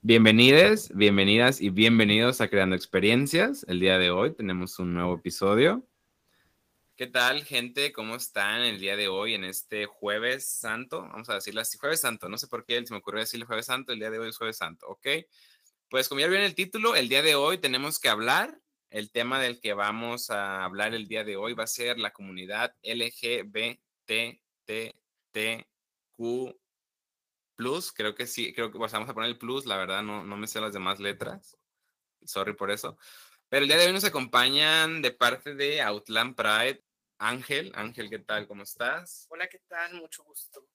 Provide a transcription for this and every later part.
Bienvenidos, bienvenidas y bienvenidos a Creando Experiencias. El día de hoy tenemos un nuevo episodio. ¿Qué tal, gente? ¿Cómo están el día de hoy en este jueves santo? Vamos a decirlo así, jueves santo. No sé por qué se me ocurrió decirle jueves santo. El día de hoy es jueves santo, ¿ok? Pues como ya vieron el título, el día de hoy tenemos que hablar. El tema del que vamos a hablar el día de hoy va a ser la comunidad LGBTTQ plus, creo que sí, creo que vamos a poner el plus, la verdad no, no me sé las demás letras, sorry por eso. Pero el día de hoy nos acompañan de parte de Outland Pride, Ángel. Ángel, ¿qué tal? ¿Cómo estás? Hola, ¿qué tal? Mucho gusto.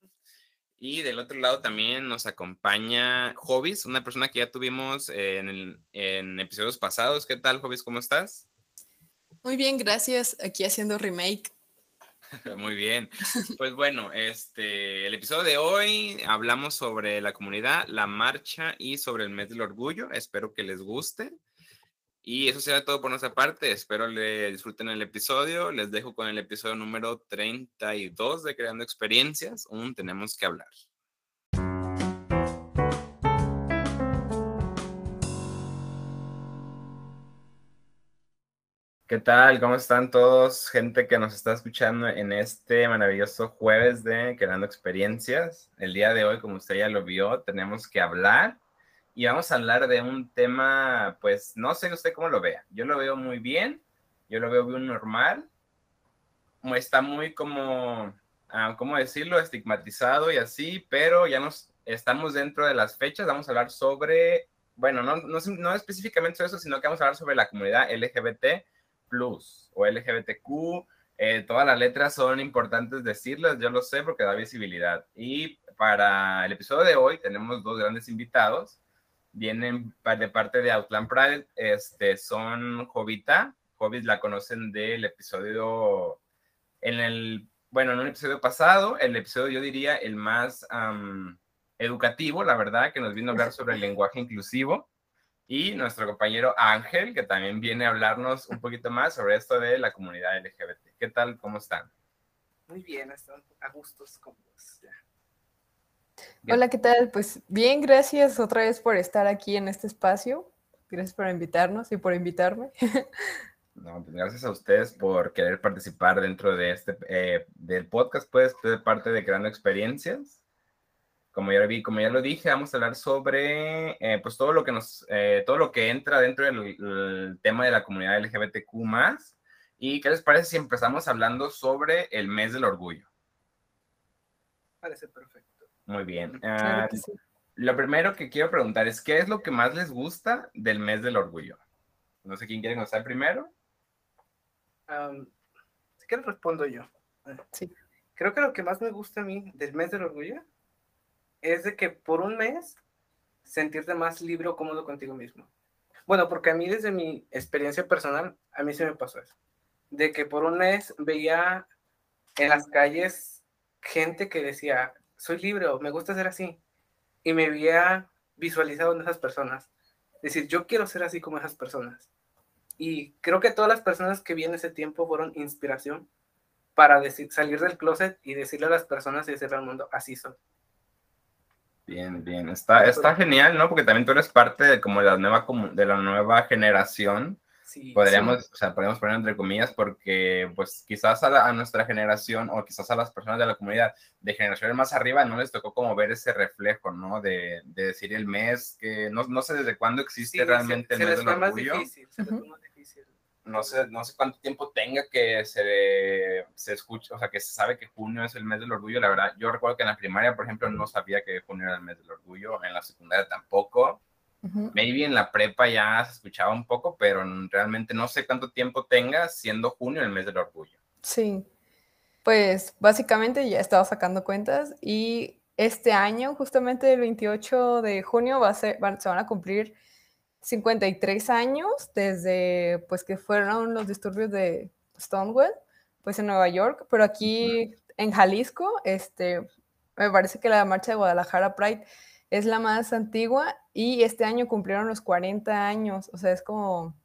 Y del otro lado también nos acompaña Hobbies, una persona que ya tuvimos en, en episodios pasados. ¿Qué tal, Hobbies? ¿Cómo estás? Muy bien, gracias. Aquí haciendo remake Muy bien. Pues bueno, este, el episodio de hoy hablamos sobre la comunidad, la marcha y sobre el mes del orgullo. Espero que les guste. Y eso será todo por nuestra parte. Espero le disfruten el episodio. Les dejo con el episodio número 32 de Creando Experiencias. Un tenemos que hablar. ¿Qué tal? ¿Cómo están todos? Gente que nos está escuchando en este maravilloso jueves de Creando Experiencias. El día de hoy, como usted ya lo vio, tenemos que hablar y vamos a hablar de un tema, pues no sé usted cómo lo vea. Yo lo veo muy bien, yo lo veo bien normal. Está muy como, ah, ¿cómo decirlo? Estigmatizado y así, pero ya nos estamos dentro de las fechas. Vamos a hablar sobre, bueno, no, no, no específicamente sobre eso, sino que vamos a hablar sobre la comunidad LGBT plus o LGBTQ. Eh, todas las letras son importantes decirlas, yo lo sé porque da visibilidad. Y para el episodio de hoy tenemos dos grandes invitados. Vienen de parte de Outland Pride, este, son Jovita. Jovit la conocen del episodio, en el, bueno, en un episodio pasado, el episodio yo diría el más educativo, la verdad, que nos vino a hablar sobre el lenguaje inclusivo y nuestro compañero Ángel, que también viene a hablarnos un poquito más sobre esto de la comunidad LGBT. ¿Qué tal? ¿Cómo están? Muy bien, están a gustos cómodos. Hola, ¿qué tal? Pues bien, gracias otra vez por estar aquí en este espacio. Gracias por invitarnos y por invitarme. No, pues gracias a ustedes por querer participar dentro de este eh, del podcast, pues, de parte de Creando Experiencias como ya vi, como ya lo dije, vamos a hablar sobre eh, pues todo lo que nos, eh, todo lo que entra dentro del tema de la comunidad LGBTQ ¿Y qué les parece si empezamos hablando sobre el mes del orgullo? Parece perfecto. Muy bien. Ah, lo primero que quiero preguntar es, ¿qué es lo que más les gusta del mes del orgullo? No sé quién quiere conocer primero. si quieres respondo yo. Sí. Creo que lo que más me gusta a mí del mes del orgullo es de que por un mes sentirte más libre o cómodo contigo mismo. Bueno, porque a mí desde mi experiencia personal, a mí se me pasó eso. De que por un mes veía en las calles gente que decía, soy libre o me gusta ser así. Y me había visualizado en esas personas. Es decir, yo quiero ser así como esas personas. Y creo que todas las personas que vi en ese tiempo fueron inspiración para decir, salir del closet y decirle a las personas y decirle al mundo, así soy. Bien, bien. Está, está genial, ¿no? Porque también tú eres parte de como la nueva, de la nueva generación. Sí, podríamos, o sea, podríamos poner entre comillas, porque pues quizás a, nuestra generación o quizás a las personas de la comunidad de generaciones más arriba no les tocó como ver ese reflejo, ¿no? De, de decir el mes, que no, no sé desde cuándo existe realmente el mes del orgullo. Difícil, se más difícil no sé, no sé cuánto tiempo tenga que se, se escuche, o sea, que se sabe que junio es el mes del orgullo. La verdad, yo recuerdo que en la primaria, por ejemplo, no sabía que junio era el mes del orgullo, en la secundaria tampoco. Maybe en la prepa ya se escuchaba un poco, pero realmente no sé cuánto tiempo tenga siendo junio el mes del orgullo. Sí, pues básicamente ya estaba sacando cuentas y este año, justamente el 28 de junio, va a ser, se van a cumplir 53 años desde pues que fueron los disturbios de Stonewall, pues en Nueva York, pero aquí en Jalisco, este, me parece que la marcha de Guadalajara Pride es la más antigua y este año cumplieron los 40 años, o sea, es como,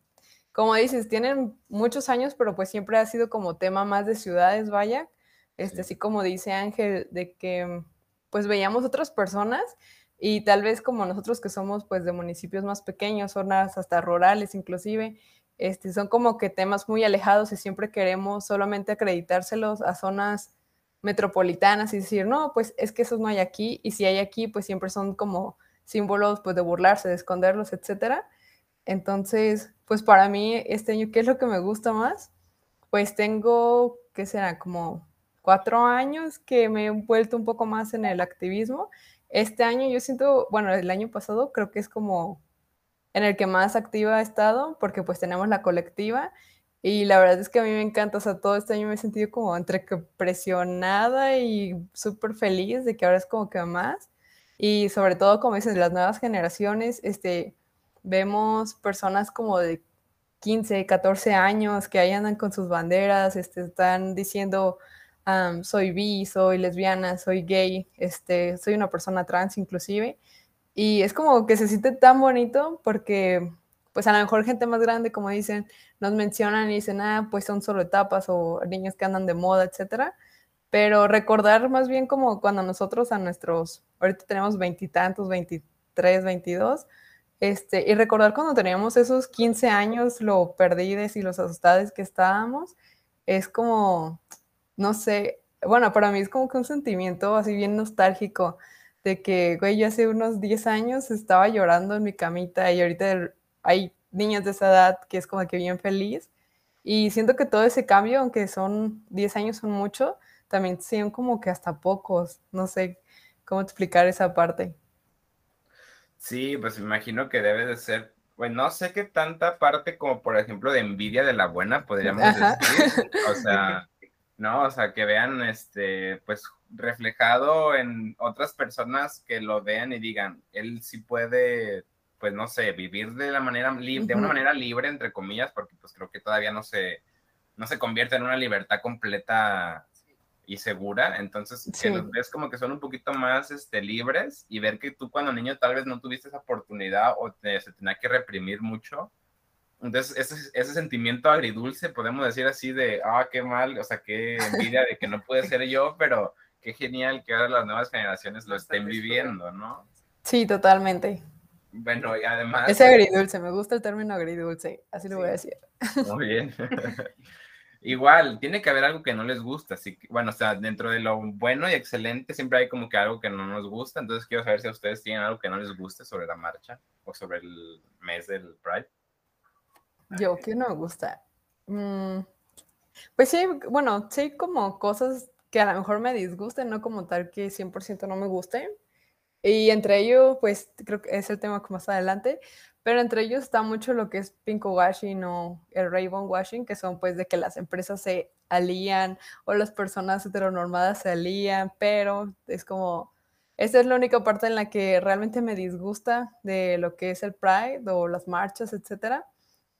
como dices, tienen muchos años, pero pues siempre ha sido como tema más de ciudades, vaya, este, así como dice Ángel, de que pues veíamos otras personas Y tal vez como nosotros que somos pues de municipios más pequeños, zonas hasta rurales inclusive, este, son como que temas muy alejados y siempre queremos solamente acreditárselos a zonas metropolitanas y decir, no, pues es que esos no hay aquí, y si hay aquí, pues siempre son como símbolos pues de burlarse, de esconderlos, etcétera. Entonces, pues para mí este año, ¿qué es lo que me gusta más? Pues tengo, ¿qué será? Como cuatro años que me he vuelto un poco más en el activismo. Este año yo siento, bueno, el año pasado creo que es como en el que más activa he estado, porque pues tenemos la colectiva y la verdad es que a mí me encanta, o sea, todo este año me he sentido como entre que presionada y súper feliz de que ahora es como que más. Y sobre todo, como dices, las nuevas generaciones, este, vemos personas como de 15, 14 años que ahí andan con sus banderas, este, están diciendo, soy bi, soy lesbiana, soy gay, este, soy una persona trans inclusive. Y es como que se siente tan bonito porque, pues a lo mejor gente más grande, como dicen, nos mencionan y dicen, ah, pues son solo etapas o niños que andan de moda, etcétera. Pero recordar más bien como cuando nosotros a nuestros, ahorita tenemos veintitantos, veintitrés, veintidós, este, y recordar cuando teníamos esos 15 años, lo perdidos y los asustados que estábamos, es como, no sé, bueno, para mí es como que un sentimiento así bien nostálgico de que, güey, yo hace unos 10 años estaba llorando en mi camita y ahorita hay niños de esa edad que es como que bien feliz. Y siento que todo ese cambio, aunque son 10 años, son mucho, también son como que hasta pocos. No sé cómo explicar esa parte. Sí, pues me imagino que debe de ser, bueno, no sé qué tanta parte como por ejemplo de envidia de la buena podríamos decir. O sea, no, o sea, que vean este, pues reflejado en otras personas que lo vean y digan, él sí puede, pues no sé, vivir de la manera de una manera libre, entre comillas, porque pues creo que todavía no se, no se convierte en una libertad completa y segura, entonces que los ves como que son un poquito más este, libres y ver que tú cuando niño tal vez no tuviste esa oportunidad o te, se tenía que reprimir mucho, entonces, ese, ese, sentimiento agridulce, podemos decir así de, ah, qué mal, o sea, qué envidia de que no puede ser yo, pero qué genial que ahora las nuevas generaciones lo estén viviendo, ¿no? Sí, totalmente. Bueno, y además... Ese agridulce, me gusta el término agridulce, así lo voy a decir. Muy bien. Igual, tiene que haber algo que no les gusta, así que, bueno, o sea, dentro de lo bueno y excelente siempre hay como que algo que no nos gusta, entonces quiero saber si a ustedes tienen algo que no les guste sobre la marcha o sobre el mes del Pride. Yo, que no me gusta. Mm, pues sí, bueno, sí como cosas que a lo mejor me disgusten, no como tal que 100% no me gusten. Y entre ellos, pues creo que es el tema que más adelante, pero entre ellos está mucho lo que es pink washing o el rainbow washing, que son pues de que las empresas se alían o las personas heteronormadas se alían, pero es como, esa es la única parte en la que realmente me disgusta de lo que es el Pride o las marchas, etcétera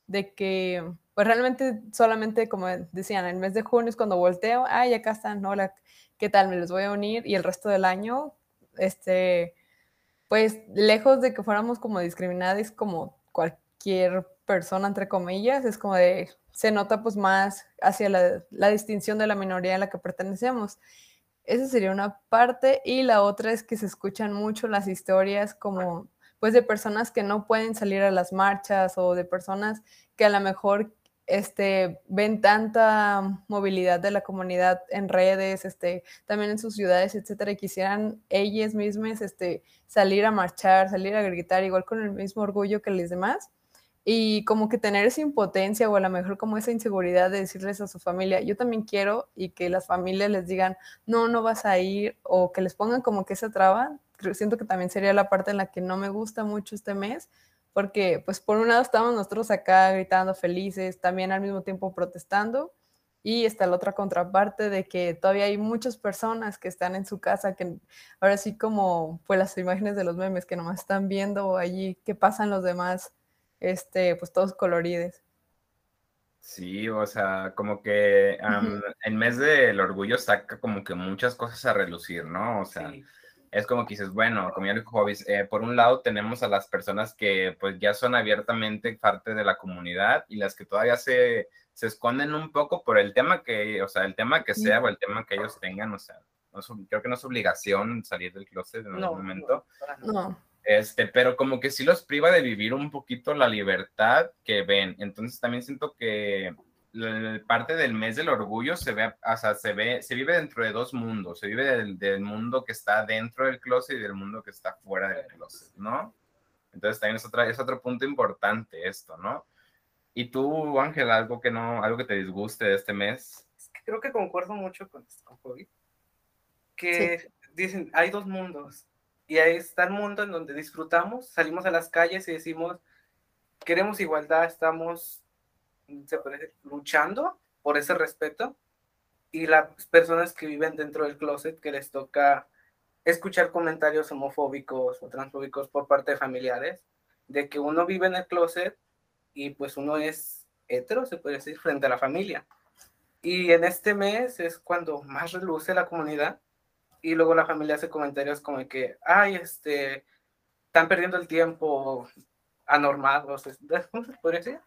de que, pues realmente solamente, como decían, el mes de junio es cuando volteo, ay, acá están, hola, ¿qué tal? Me les voy a unir y el resto del año, este, pues lejos de que fuéramos como discriminadas como cualquier persona, entre comillas, es como de, se nota pues más hacia la, la distinción de la minoría a la que pertenecemos. Esa sería una parte y la otra es que se escuchan mucho las historias como pues de personas que no pueden salir a las marchas o de personas que a lo mejor este, ven tanta movilidad de la comunidad en redes, este, también en sus ciudades, etcétera, y quisieran ellas mismas este, salir a marchar, salir a gritar, igual con el mismo orgullo que los demás, y como que tener esa impotencia o a lo mejor como esa inseguridad de decirles a su familia, yo también quiero, y que las familias les digan, no, no vas a ir, o que les pongan como que esa traba, siento que también sería la parte en la que no me gusta mucho este mes, porque pues por un lado estamos nosotros acá gritando felices, también al mismo tiempo protestando, y está la otra contraparte de que todavía hay muchas personas que están en su casa, que ahora sí como pues las imágenes de los memes que nomás están viendo allí qué pasan los demás, este, pues todos colorides. Sí, o sea, como que el mes del orgullo saca como que muchas cosas a relucir, ¿no? O sea, es como que dices, bueno, como ya dijo eh, por un lado tenemos a las personas que pues ya son abiertamente parte de la comunidad y las que todavía se, se esconden un poco por el tema que, o sea, el tema que sea o el tema que ellos tengan, o sea, creo que no es obligación salir del closet en algún momento. No, Este, pero como que sí los priva de vivir un poquito la libertad que ven. Entonces también siento que parte del mes del orgullo se ve, o sea, se ve, se vive dentro de dos mundos. Se vive del, del mundo que está dentro del closet y del mundo que está fuera del closet, ¿no? Entonces también es, otra, es otro punto importante esto, ¿no? ¿Y tú, Ángel, algo que no, algo que te disguste de este mes? creo que concuerdo mucho con, con COVID, que dicen, hay dos mundos, y ahí está el mundo en donde disfrutamos, salimos a las calles y decimos, queremos igualdad, estamos se puede, luchando por ese respeto, y las personas que viven dentro del closet, que les toca escuchar comentarios homofóbicos o transfóbicos por parte de familiares, de que uno vive en el closet y pues uno es hetero, se puede decir, frente a la familia. Y en este mes es cuando más reluce la comunidad y luego la familia hace comentarios como que, ay, este, están perdiendo el tiempo anormados, ¿cómo se podría decir?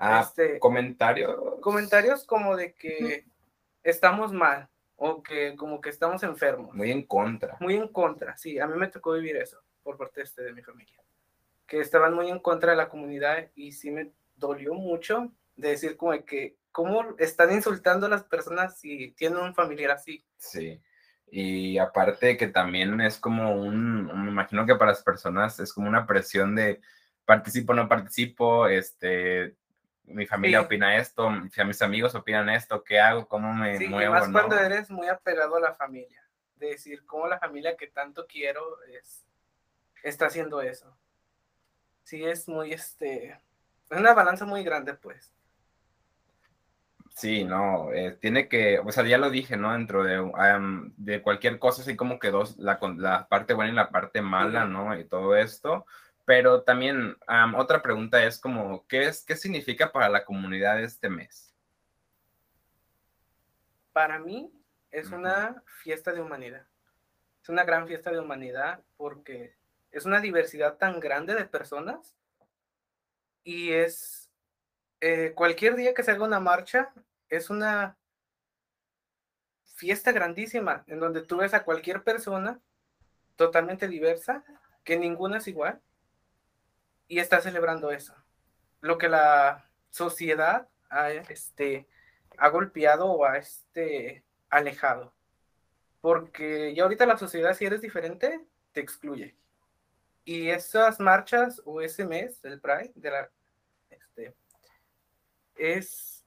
Ah, este, comentarios. Comentarios como de que estamos mal o que como que estamos enfermos. Muy en contra. Muy en contra, sí, a mí me tocó vivir eso por parte de, este, de mi familia que estaban muy en contra de la comunidad y sí me dolió mucho de decir como que cómo están insultando a las personas si tienen un familiar así. Sí. Y aparte que también es como un, me imagino que para las personas es como una presión de participo, no participo, este, mi familia opina esto, mis amigos opinan esto, ¿qué hago? ¿Cómo me sí, muevo? Más cuando eres muy apegado a la familia, de decir cómo la familia que tanto quiero es, está haciendo eso sí es muy, este, es una balanza muy grande, pues. Sí, no, eh, tiene que, o sea, ya lo dije, ¿no? Dentro de, de cualquier cosa, así como que dos, la, la parte buena y la parte mala, ¿no? Y todo esto. Pero también, otra pregunta es como, ¿qué, es, ¿qué significa para la comunidad este mes? Para mí es una fiesta de humanidad. Es una gran fiesta de humanidad porque es una diversidad tan grande de personas y es eh, cualquier día que se haga una marcha es una fiesta grandísima en donde tú ves a cualquier persona totalmente diversa, que ninguna es igual y está celebrando eso. Lo que la sociedad ha, este, ha golpeado o ha este, alejado. Porque ya ahorita la sociedad, si eres diferente, te excluye. Y esas marchas o ese mes del Pride, de la, este, es,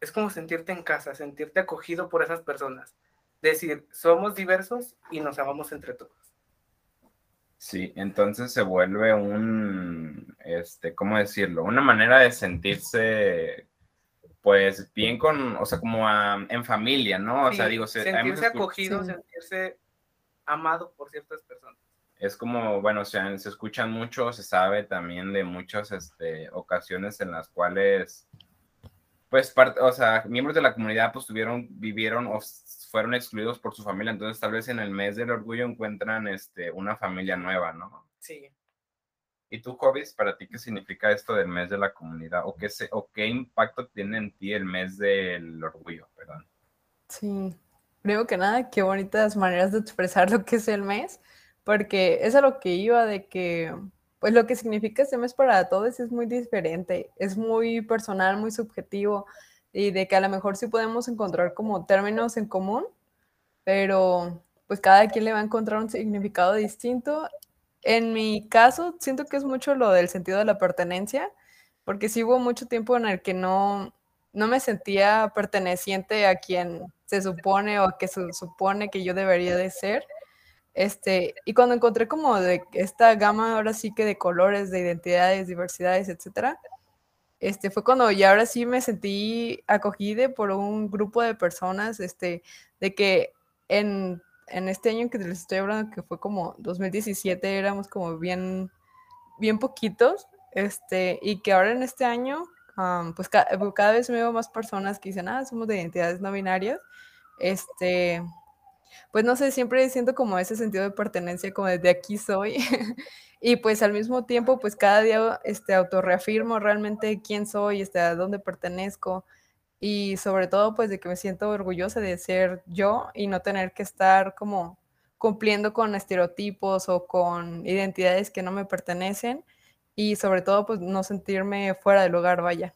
es como sentirte en casa, sentirte acogido por esas personas. Decir, somos diversos y nos amamos entre todos. Sí, entonces se vuelve un, este, ¿cómo decirlo? Una manera de sentirse, pues, bien con, o sea, como en familia, ¿no? O sea, digo, sentirse acogido, sentirse amado por ciertas personas es como, bueno, se, se escuchan mucho, se sabe también de muchas este, ocasiones en las cuales, pues, parte, o sea, miembros de la comunidad, pues, tuvieron, vivieron o fueron excluidos por su familia, entonces tal vez en el mes del orgullo encuentran, este, una familia nueva, ¿no? Sí. ¿Y tú, Jovis, para ti qué significa esto del mes de la comunidad? ¿O qué, se, o qué impacto tiene en ti el mes del orgullo, perdón? Sí, primero que nada, qué bonitas maneras de expresar lo que es el mes porque es a lo que iba de que, pues lo que significa este mes para todos es muy diferente, es muy personal, muy subjetivo, y de que a lo mejor sí podemos encontrar como términos en común, pero pues cada quien le va a encontrar un significado distinto. En mi caso, siento que es mucho lo del sentido de la pertenencia, porque sí hubo mucho tiempo en el que no, no me sentía perteneciente a quien se supone o a que se supone que yo debería de ser. Este, y cuando encontré como de esta gama ahora sí que de colores, de identidades, diversidades, etcétera, este, fue cuando ya ahora sí me sentí acogida por un grupo de personas, este, de que en, en este año que les estoy hablando, que fue como 2017, éramos como bien, bien poquitos, este, y que ahora en este año, pues cada vez veo más personas que dicen, ah, somos de identidades no binarias, este, pues no sé, siempre siento como ese sentido de pertenencia, como desde aquí soy. y pues al mismo tiempo, pues cada día este, autorreafirmo realmente quién soy, este, a dónde pertenezco. y sobre todo pues de que me siento orgullosa de ser yo y no tener que estar como cumpliendo con estereotipos o con identidades que no me pertenecen y sobre todo pues no sentirme fuera del lugar, vaya.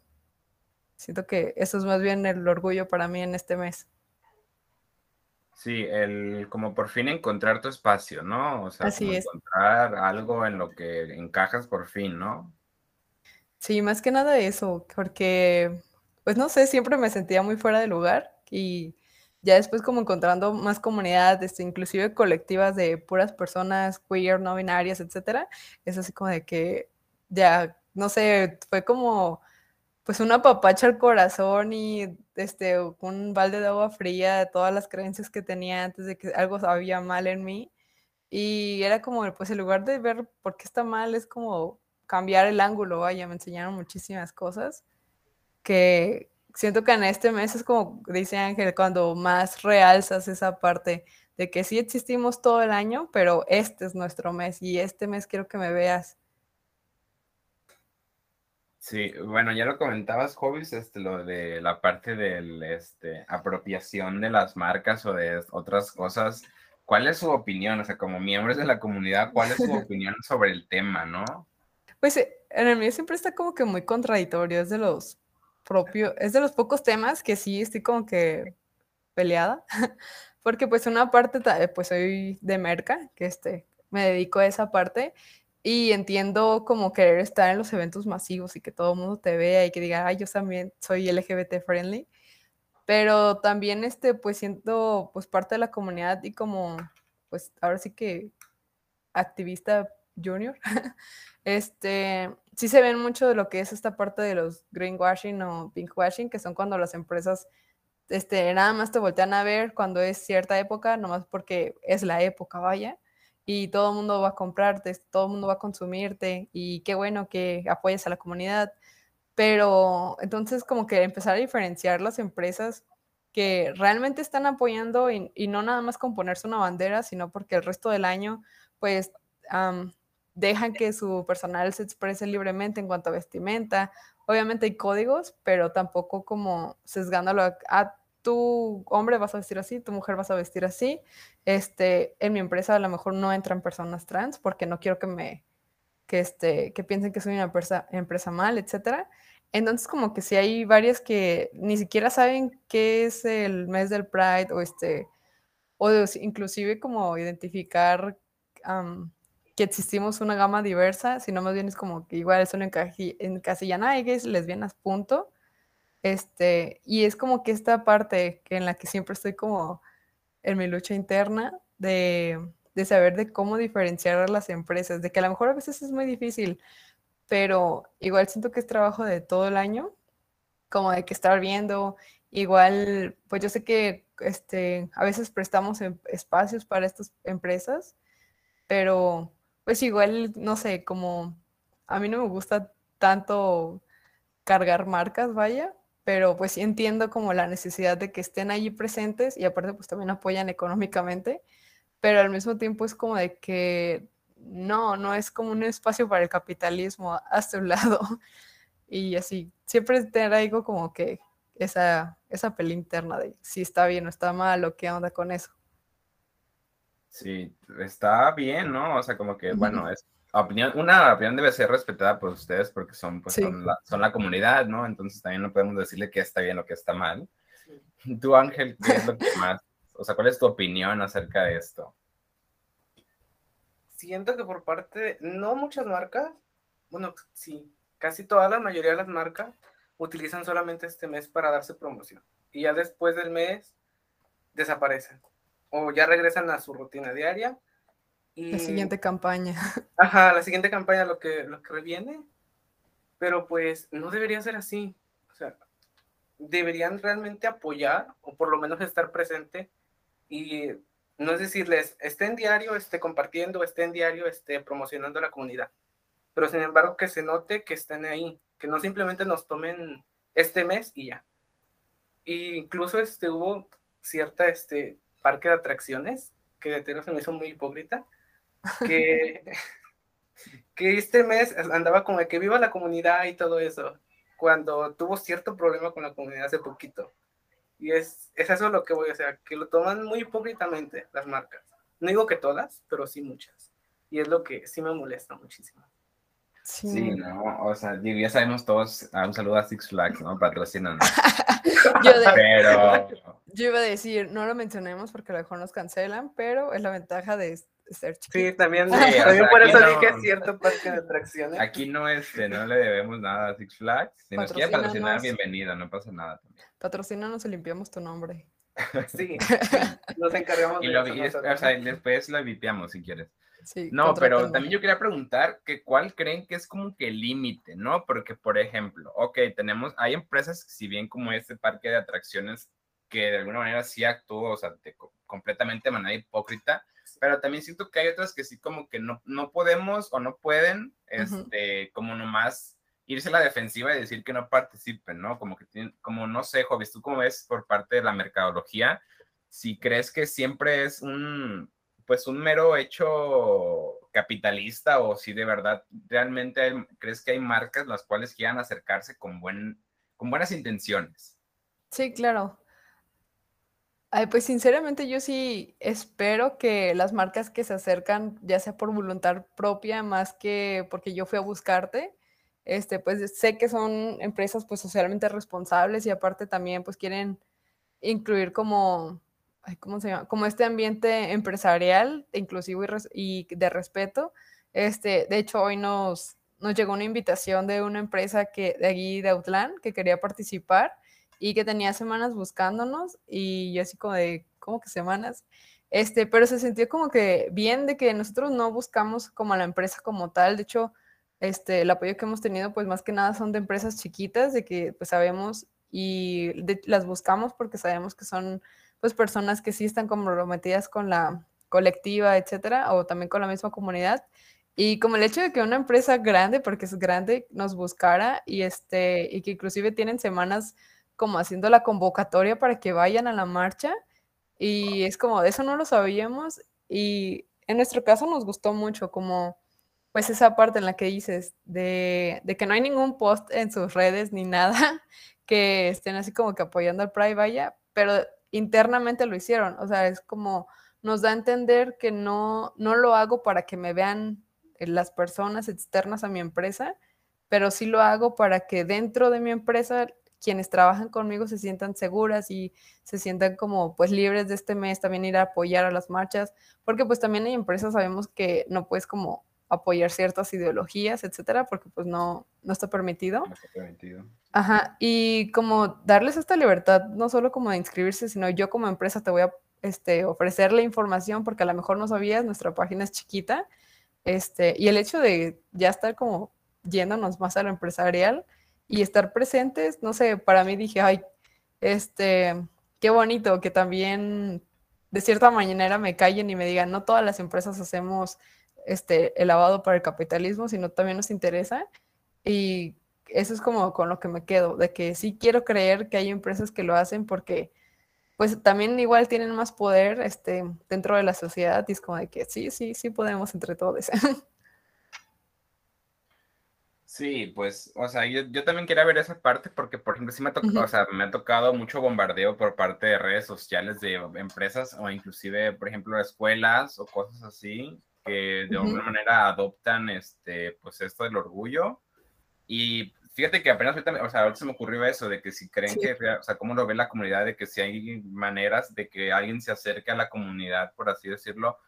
Siento que eso es más bien el orgullo para mí en este mes. Sí, el como por fin encontrar tu espacio, ¿no? O sea, encontrar algo en lo que encajas por fin, ¿no? Sí, más que nada eso, porque, pues no sé, siempre me sentía muy fuera de lugar y ya después como encontrando más comunidades, este, inclusive colectivas de puras personas queer, no binarias, etcétera, es así como de que ya, no sé, fue como pues una papacha al corazón y este, un balde de agua fría de todas las creencias que tenía antes de que algo había mal en mí. Y era como, pues en lugar de ver por qué está mal, es como cambiar el ángulo, vaya, me enseñaron muchísimas cosas que siento que en este mes es como dice Ángel, cuando más realzas esa parte de que sí existimos todo el año, pero este es nuestro mes y este mes quiero que me veas Sí, bueno, ya lo comentabas, Hobbies, este, lo de la parte de este, apropiación de las marcas o de otras cosas. ¿Cuál es su opinión? O sea, como miembros de la comunidad, ¿cuál es su opinión sobre el tema, no? Pues eh, en el mío siempre está como que muy contradictorio, es de los propios, es de los pocos temas que sí estoy como que peleada, porque pues una parte, pues soy de merca, que este, me dedico a esa parte, y entiendo como querer estar en los eventos masivos y que todo el mundo te vea y que diga, ay, yo también soy LGBT friendly. Pero también, este, pues siento, pues parte de la comunidad y como, pues ahora sí que activista junior, este, sí se ven mucho de lo que es esta parte de los greenwashing o pinkwashing, que son cuando las empresas, este, nada más te voltean a ver cuando es cierta época, nomás porque es la época, vaya y todo el mundo va a comprarte, todo el mundo va a consumirte y qué bueno que apoyes a la comunidad. Pero entonces como que empezar a diferenciar las empresas que realmente están apoyando y, no nada más con ponerse una bandera, sino porque el resto del año pues dejan que su personal se exprese libremente en cuanto a vestimenta. Obviamente hay códigos, pero tampoco como sesgándolo a tu hombre vas a vestir así, tu mujer vas a vestir así. Este, en mi empresa a lo mejor no entran personas trans porque no quiero que me, que este, que piensen que soy una empresa, mal, etcétera. Entonces como que si hay varias que ni siquiera saben qué es el mes del Pride o este, o inclusive como identificar que existimos una gama diversa, sino más bien es como que igual solo encasillan, hay gays, lesbianas, punto este, y es como que esta parte que en la que siempre estoy como en mi lucha interna de, de saber de cómo diferenciar las empresas, de que a lo mejor a veces es muy difícil, pero igual siento que es trabajo de todo el año, como de que estar viendo, igual, pues yo sé que este, a veces prestamos em, espacios para estas empresas, pero pues igual, no sé, como a mí no me gusta tanto cargar marcas, vaya, pero pues sí entiendo como la necesidad de que estén allí presentes y aparte pues también apoyan económicamente, pero al mismo tiempo es como de que no, no es como un espacio para el capitalismo hasta un lado y así, siempre tener algo como que esa, esa pelea interna de si está bien o está mal o qué onda con eso. Sí, está bien, ¿no? O sea, como que, bueno, es opinión, una opinión debe ser respetada por ustedes porque son, pues, son, la, comunidad, ¿no? Entonces también no podemos decirle que está bien o que está mal. Tú, Ángel, ¿qué es lo que más, o sea, cuál es tu opinión acerca de esto? Siento que por parte, no muchas marcas, bueno, sí, casi toda la mayoría de las marcas utilizan solamente este mes para darse promoción. Y ya después del mes desaparecen. O ya regresan a su rutina diaria la siguiente campaña. Ajá, la siguiente campaña, lo que, lo que viene. Pero pues no debería ser así. O sea, deberían realmente apoyar o por lo menos estar presente y no es decirles, esté en diario, esté compartiendo, esté en diario, esté promocionando la comunidad. Pero sin embargo que se note que estén ahí, que no simplemente nos tomen este mes y ya. Y incluso este, hubo cierta este, parque de atracciones que de se me hizo muy hipócrita, que, que este mes andaba como de que viva la comunidad y todo eso. cuando tuvo cierto problema con la comunidad hace poquito. Y es, es eso lo que voy a hacer, que lo toman muy hipócritamente las marcas. No digo que todas, pero sí muchas. Y es lo que sí me molesta muchísimo. Sí, no, o sea, ya sabemos todos, ah, un saludo a Six Flags, ¿no? Patrocinan. yo, pero... yo iba a decir, no lo mencionemos porque a lo mejor nos cancelan, pero es la ventaja de ser chiquito. Sí, también, también por eso dije cierto parque de atracciones. Aquí no, este, no le debemos nada a Six Flags. Si nos quiere patrocinar, bienvenido, no pasa nada. También. Patrocínanos y limpiamos tu nombre. Sí, nos encargamos y lo, de eso. o sea, después lo limpiamos si quieres no, pero también yo quería preguntar que cuál creen que es como que el límite, ¿no? Porque, por ejemplo, ok, tenemos, hay empresas, si bien como este parque de atracciones, que de alguna manera sí actúa, o sea, completamente de manera hipócrita, pero también siento que hay otras que sí como que no, no podemos o no pueden, este, como nomás irse a la defensiva y decir que no participen, ¿no? Como que tienen, como no sé, Jovis, tú cómo ves por parte de la mercadología, si crees que siempre es un, pues un mero hecho capitalista o si de verdad realmente crees que hay marcas las cuales quieran acercarse con, buen, con buenas intenciones. Sí, claro. Pues sinceramente yo sí espero que las marcas que se acercan, ya sea por voluntad propia, más que porque yo fui a buscarte, este, pues sé que son empresas pues socialmente responsables y aparte también pues quieren incluir como ¿cómo se llama? Como este ambiente empresarial, inclusivo y, de respeto. Este, de hecho, hoy nos, nos llegó una invitación de una empresa que, de allí, de Outland, que quería participar y que tenía semanas buscándonos y yo así como de, ¿cómo que semanas? Este, pero se sintió como que bien de que nosotros no buscamos como a la empresa como tal, de hecho, este, el apoyo que hemos tenido, pues más que nada son de empresas chiquitas, de que pues sabemos y las buscamos porque sabemos que son pues personas que sí están comprometidas con la colectiva, etcétera, o también con la misma comunidad. Y como el hecho de que una empresa grande, porque es grande, nos buscara y, este, y que inclusive tienen semanas como haciendo la convocatoria para que vayan a la marcha. Y es como, de eso no lo sabíamos. Y en nuestro caso nos gustó mucho, como pues esa parte en la que dices de, de que no hay ningún post en sus redes ni nada que estén así como que apoyando al Pride vaya, pero internamente lo hicieron. O sea, es como nos da a entender que no, no lo hago para que me vean eh, las personas externas a mi empresa, pero sí lo hago para que dentro de mi empresa quienes trabajan conmigo se sientan seguras y se sientan como pues libres de este mes también ir a apoyar a las marchas, porque pues también hay empresas, sabemos que no puedes como apoyar ciertas ideologías, etcétera, porque pues no, no está permitido. No está permitido. Ajá, y como darles esta libertad, no solo como de inscribirse, sino yo como empresa te voy a este, ofrecer la información porque a lo mejor no sabías, nuestra página es chiquita, este, y el hecho de ya estar como yéndonos más a lo empresarial y estar presentes, no sé, para mí dije, ay, este, qué bonito que también de cierta manera me callen y me digan, no todas las empresas hacemos este, el lavado para el capitalismo, sino también nos interesa. Y eso es como con lo que me quedo, de que sí quiero creer que hay empresas que lo hacen porque pues también igual tienen más poder este, dentro de la sociedad y es como de que sí, sí, sí podemos entre todos. Sí, pues, o sea, yo, yo, también quería ver esa parte porque, por ejemplo, sí me ha, tocado, o sea, me ha tocado mucho bombardeo por parte de redes sociales de empresas o inclusive, por ejemplo, escuelas o cosas así que de alguna manera adoptan este, pues esto del orgullo. Y fíjate que apenas ahorita, o sea, ahorita se me ocurrió eso, de que si creen que, o sea, cómo lo ve la comunidad, de que si hay maneras de que alguien se acerque a la comunidad, por así decirlo,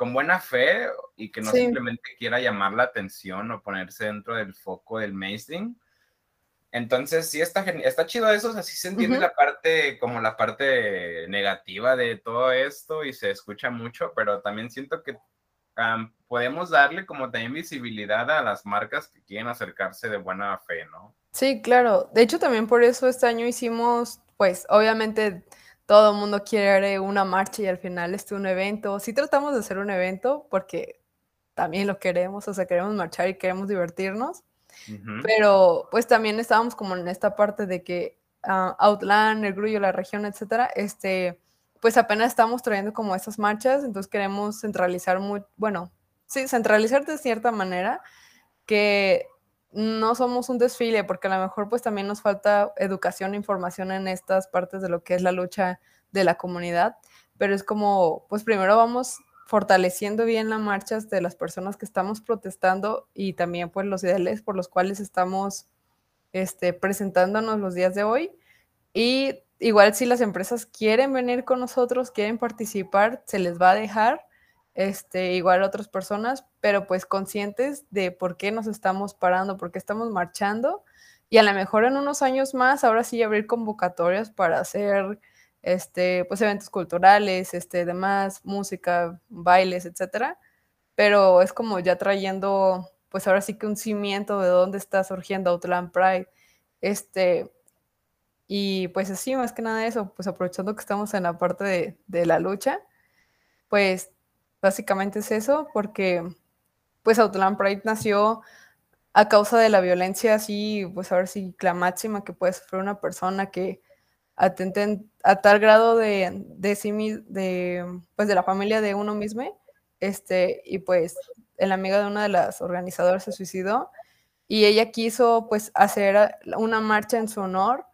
con buena fe y que no simplemente quiera llamar la atención o ponerse dentro del foco del mainstream. Entonces, sí está, está chido eso, así se entiende la parte, como la parte negativa de todo esto y se escucha mucho, pero también siento que podemos darle como también visibilidad a las marcas que quieren acercarse de buena fe, ¿no? Sí, claro. De hecho, también por eso este año hicimos, pues, obviamente todo el mundo quiere una marcha y al final este un evento. Sí tratamos de hacer un evento porque también lo queremos, o sea, queremos marchar y queremos divertirnos. Pero pues también estábamos como en esta parte de que uh, Outland, el Grullo, la región, etcétera, este, pues apenas estamos trayendo como esas marchas, entonces queremos centralizar muy, bueno, sí, centralizar de cierta manera que no somos un desfile, porque a lo mejor pues también nos falta educación e información en estas partes de lo que es la lucha de la comunidad, pero es como, pues primero vamos fortaleciendo bien las marchas de las personas que estamos protestando y también pues los ideales por los cuales estamos este, presentándonos los días de hoy. Y igual si las empresas quieren venir con nosotros, quieren participar, se les va a dejar, este, igual otras personas, pero pues conscientes de por qué nos estamos parando, por qué estamos marchando. Y a lo mejor en unos años más, ahora sí abrir convocatorias para hacer este, pues eventos culturales, este, demás, música, bailes, etcétera. Pero es como ya trayendo, pues ahora sí que un cimiento de dónde está surgiendo Outland Pride. Este, y pues así, más que nada eso, pues aprovechando que estamos en la parte de, de la lucha, pues básicamente es eso, porque pues Outland Pride nació a causa de la violencia así, pues ahora sí, la máxima que puede sufrir una persona que atenten a tal grado de, de sí de, pues de la familia de uno mismo, este, y pues el amigo de una de las organizadoras se suicidó y ella quiso pues hacer una marcha en su honor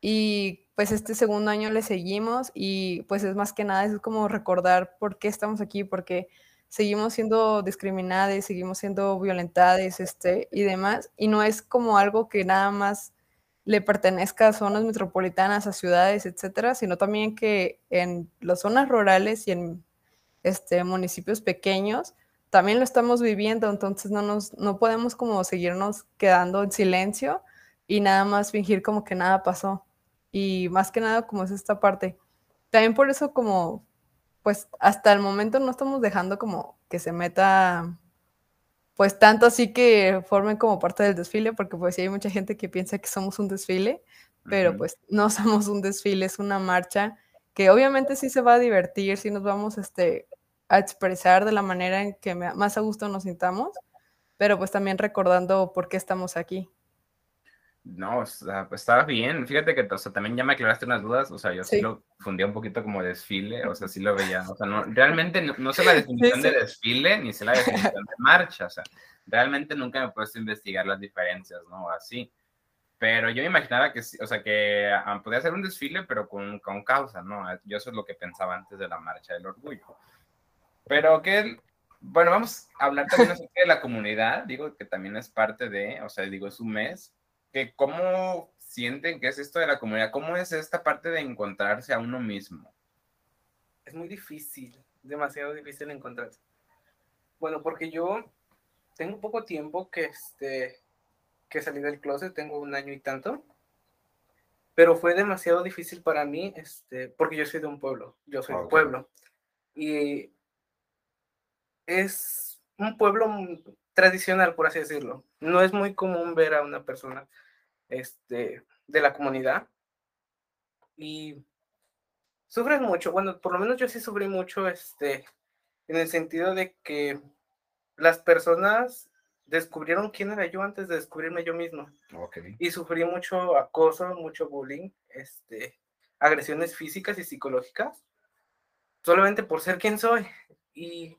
y pues este segundo año le seguimos y pues es más que nada es como recordar por qué estamos aquí, porque seguimos siendo discriminadas, seguimos siendo violentadas este, y demás, y no es como algo que nada más le pertenezca a zonas metropolitanas, a ciudades, etcétera, sino también que en las zonas rurales y en este, municipios pequeños también lo estamos viviendo, entonces no, nos, no podemos como seguirnos quedando en silencio y nada más fingir como que nada pasó. Y más que nada como es esta parte. También por eso como, pues hasta el momento no estamos dejando como que se meta pues tanto así que formen como parte del desfile, porque pues sí hay mucha gente que piensa que somos un desfile, pero pues no somos un desfile, es una marcha que obviamente sí se va a divertir, sí nos vamos este, a expresar de la manera en que más a gusto nos sintamos, pero pues también recordando por qué estamos aquí. No, o sea, estaba bien. Fíjate que o sea, también ya me aclaraste unas dudas. O sea, yo sí, lo fundía un poquito como desfile. O sea, sí lo veía. O sea, no, realmente no, sé la definición de desfile ni sé la definición de marcha. O sea, realmente nunca me a investigar las diferencias, ¿no? Así. Pero yo me imaginaba que, o sea, que ah, podía ser un desfile, pero con, con causa, ¿no? Yo eso es lo que pensaba antes de la marcha del orgullo. Pero que, bueno, vamos a hablar también de la comunidad. Digo que también es parte de, o sea, digo, es un mes que cómo sienten que es esto de la comunidad, cómo es esta parte de encontrarse a uno mismo. Es muy difícil, demasiado difícil encontrarse. Bueno, porque yo tengo poco tiempo que, este, que salí del closet, tengo un año y tanto, pero fue demasiado difícil para mí, este, porque yo soy de un pueblo, yo soy de un pueblo, y es un pueblo tradicional, por así decirlo. No es muy común ver a una persona este, de la comunidad. Y sufres mucho, bueno, por lo menos yo sí sufrí mucho, este, en el sentido de que las personas descubrieron quién era yo antes de descubrirme yo mismo. Y sufrí mucho acoso, mucho bullying, este, agresiones físicas y psicológicas, solamente por ser quien soy. Y,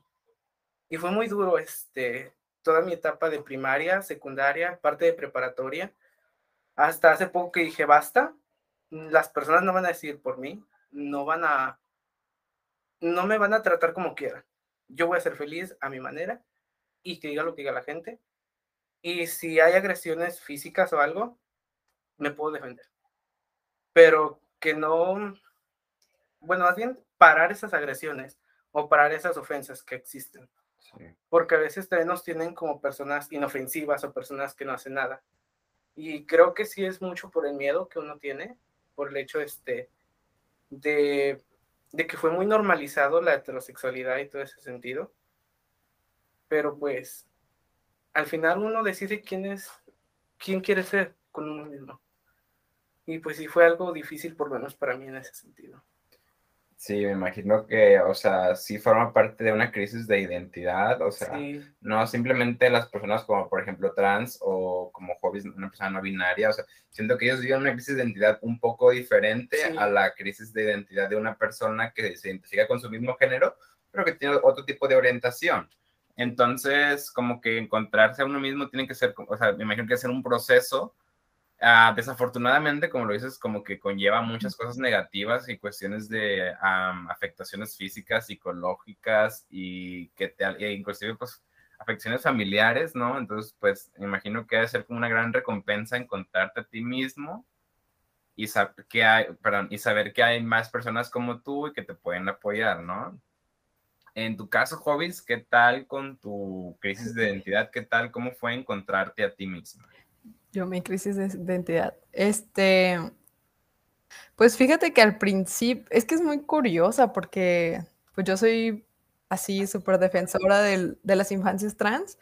y fue muy duro, este, toda mi etapa de primaria, secundaria, parte de preparatoria, hasta hace poco que dije, basta, las personas no van a decir por mí, no van a, no me van a tratar como quieran. Yo voy a ser feliz a mi manera y que diga lo que diga la gente. Y si hay agresiones físicas o algo, me puedo defender. Pero que no, bueno, más bien parar esas agresiones o parar esas ofensas que existen. Porque a veces también nos tienen como personas inofensivas o personas que no hacen nada. Y creo que sí es mucho por el miedo que uno tiene, por el hecho este, de, de que fue muy normalizado la heterosexualidad y todo ese sentido. Pero pues, al final uno decide quién es, quién quiere ser con uno mismo. Y pues sí fue algo difícil, por lo menos para mí en ese sentido. Sí, me imagino que, o sea, sí forma parte de una crisis de identidad, o sea, no simplemente las personas como, por ejemplo, trans o como hobbies, una persona no binaria, o sea, siento que ellos viven una crisis de identidad un poco diferente a la crisis de identidad de una persona que se identifica con su mismo género, pero que tiene otro tipo de orientación. Entonces, como que encontrarse a uno mismo tiene que ser, o sea, me imagino que ser un proceso. Ah, desafortunadamente, como lo dices, como que conlleva muchas cosas negativas y cuestiones de afectaciones físicas, psicológicas y que te, e inclusive, pues, afecciones familiares, ¿no? Entonces, pues, imagino que debe ser como una gran recompensa encontrarte a ti mismo y, saber que hay, perdón, y saber que hay más personas como tú y que te pueden apoyar, ¿no? En tu caso, Hobbies, ¿qué tal con tu crisis de identidad? ¿Qué tal? ¿Cómo fue encontrarte a ti misma? Yo, mi crisis de identidad. Este, pues fíjate que al principio, es que es muy curiosa porque pues yo soy así súper defensora de las infancias trans,